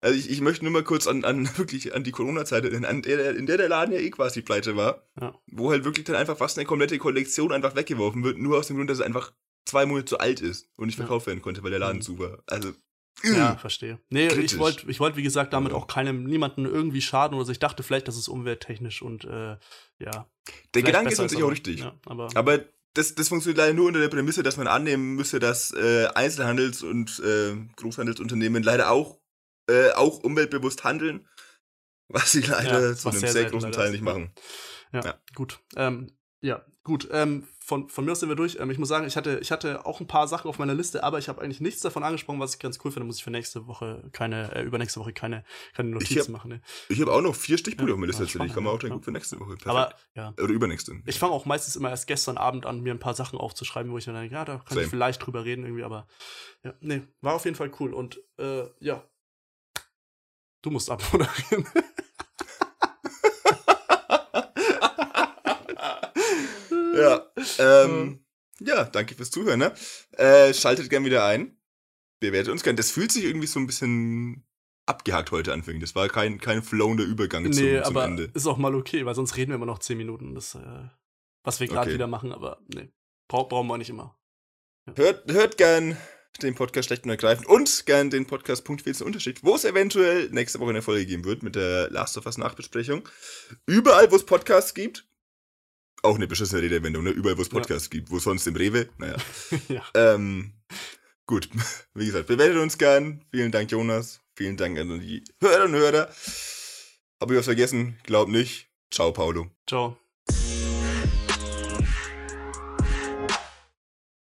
also ich, ich möchte nur mal kurz an, an wirklich an die Corona-Zeit, in, in der der Laden ja eh quasi pleite war, Ja. wo halt wirklich dann einfach fast eine komplette Kollektion einfach weggeworfen wird, nur aus dem Grund, dass es einfach zwei Monate zu alt ist und nicht Ja. verkauft werden konnte, weil der Laden Mhm. zu war. Also, Ja, verstehe. Nee, Kritisch. ich wollte, ich wollt, wie gesagt, damit Ja. auch keinem, niemanden irgendwie schaden oder so. Ich dachte vielleicht, das ist umwelttechnisch und äh, ja. der Gedanke ist an sich auch richtig. Ja, aber Aber das, das funktioniert leider nur unter der Prämisse, dass man annehmen müsste, dass äh, Einzelhandels- und äh, Großhandelsunternehmen leider auch, äh, auch umweltbewusst handeln, was sie leider Ja, zu einem sehr sehr, großen Teil ist, nicht ja. machen. ja, ja. gut. Ähm, ja, gut. Ähm, von, von mir aus sind wir durch. Ähm, ich muss sagen, ich hatte, ich hatte auch ein paar Sachen auf meiner Liste, aber ich habe eigentlich nichts davon angesprochen, was ich ganz cool finde. Muss ich für nächste Woche keine, äh, übernächste Woche keine, keine Notizen hab- machen. Ne? Ich habe auch noch vier Stichpunkte Ja, auf meiner Liste tatsächlich. Kann man auch ja. dann gut für nächste Woche. Perfekt. Aber ja. Oder übernächste. Ich fange auch meistens immer erst gestern Abend an, mir ein paar Sachen aufzuschreiben, wo ich dann denke, ja, da kann Same. ich vielleicht drüber reden irgendwie, aber ja, nee, war auf jeden Fall cool. Und äh, ja, du musst abmoderieren. Ja, ähm, ja, danke fürs Zuhören. Ne? Äh, schaltet gern wieder ein. Bewertet uns gern. Das fühlt sich irgendwie so ein bisschen abgehakt heute anfing. Das war kein, kein flowender Übergang zum, nee, zum aber Ende. ist auch mal okay, weil sonst reden wir immer noch 10 Minuten. Das, äh, was wir gerade Okay. wieder machen, aber nee, Brau brauchen wir nicht immer. Hört, hört gern den Podcast schlecht und ergreifend und gern den Podcast Punkt Unterschied, wo es eventuell nächste Woche eine Folge geben wird mit der Last of Us Nachbesprechung. Überall, wo es Podcasts gibt. Auch eine beschissene Redewendung, ne? Überall, wo es Podcasts ja. gibt. Wo sonst im Rewe? Naja. ja. Ähm, gut, wie gesagt, bewertet uns gern. Vielen Dank, Jonas. Vielen Dank an die Hörer und Hörer. Habe ich was vergessen? Glaub nicht. Ciao, Paulo. Ciao.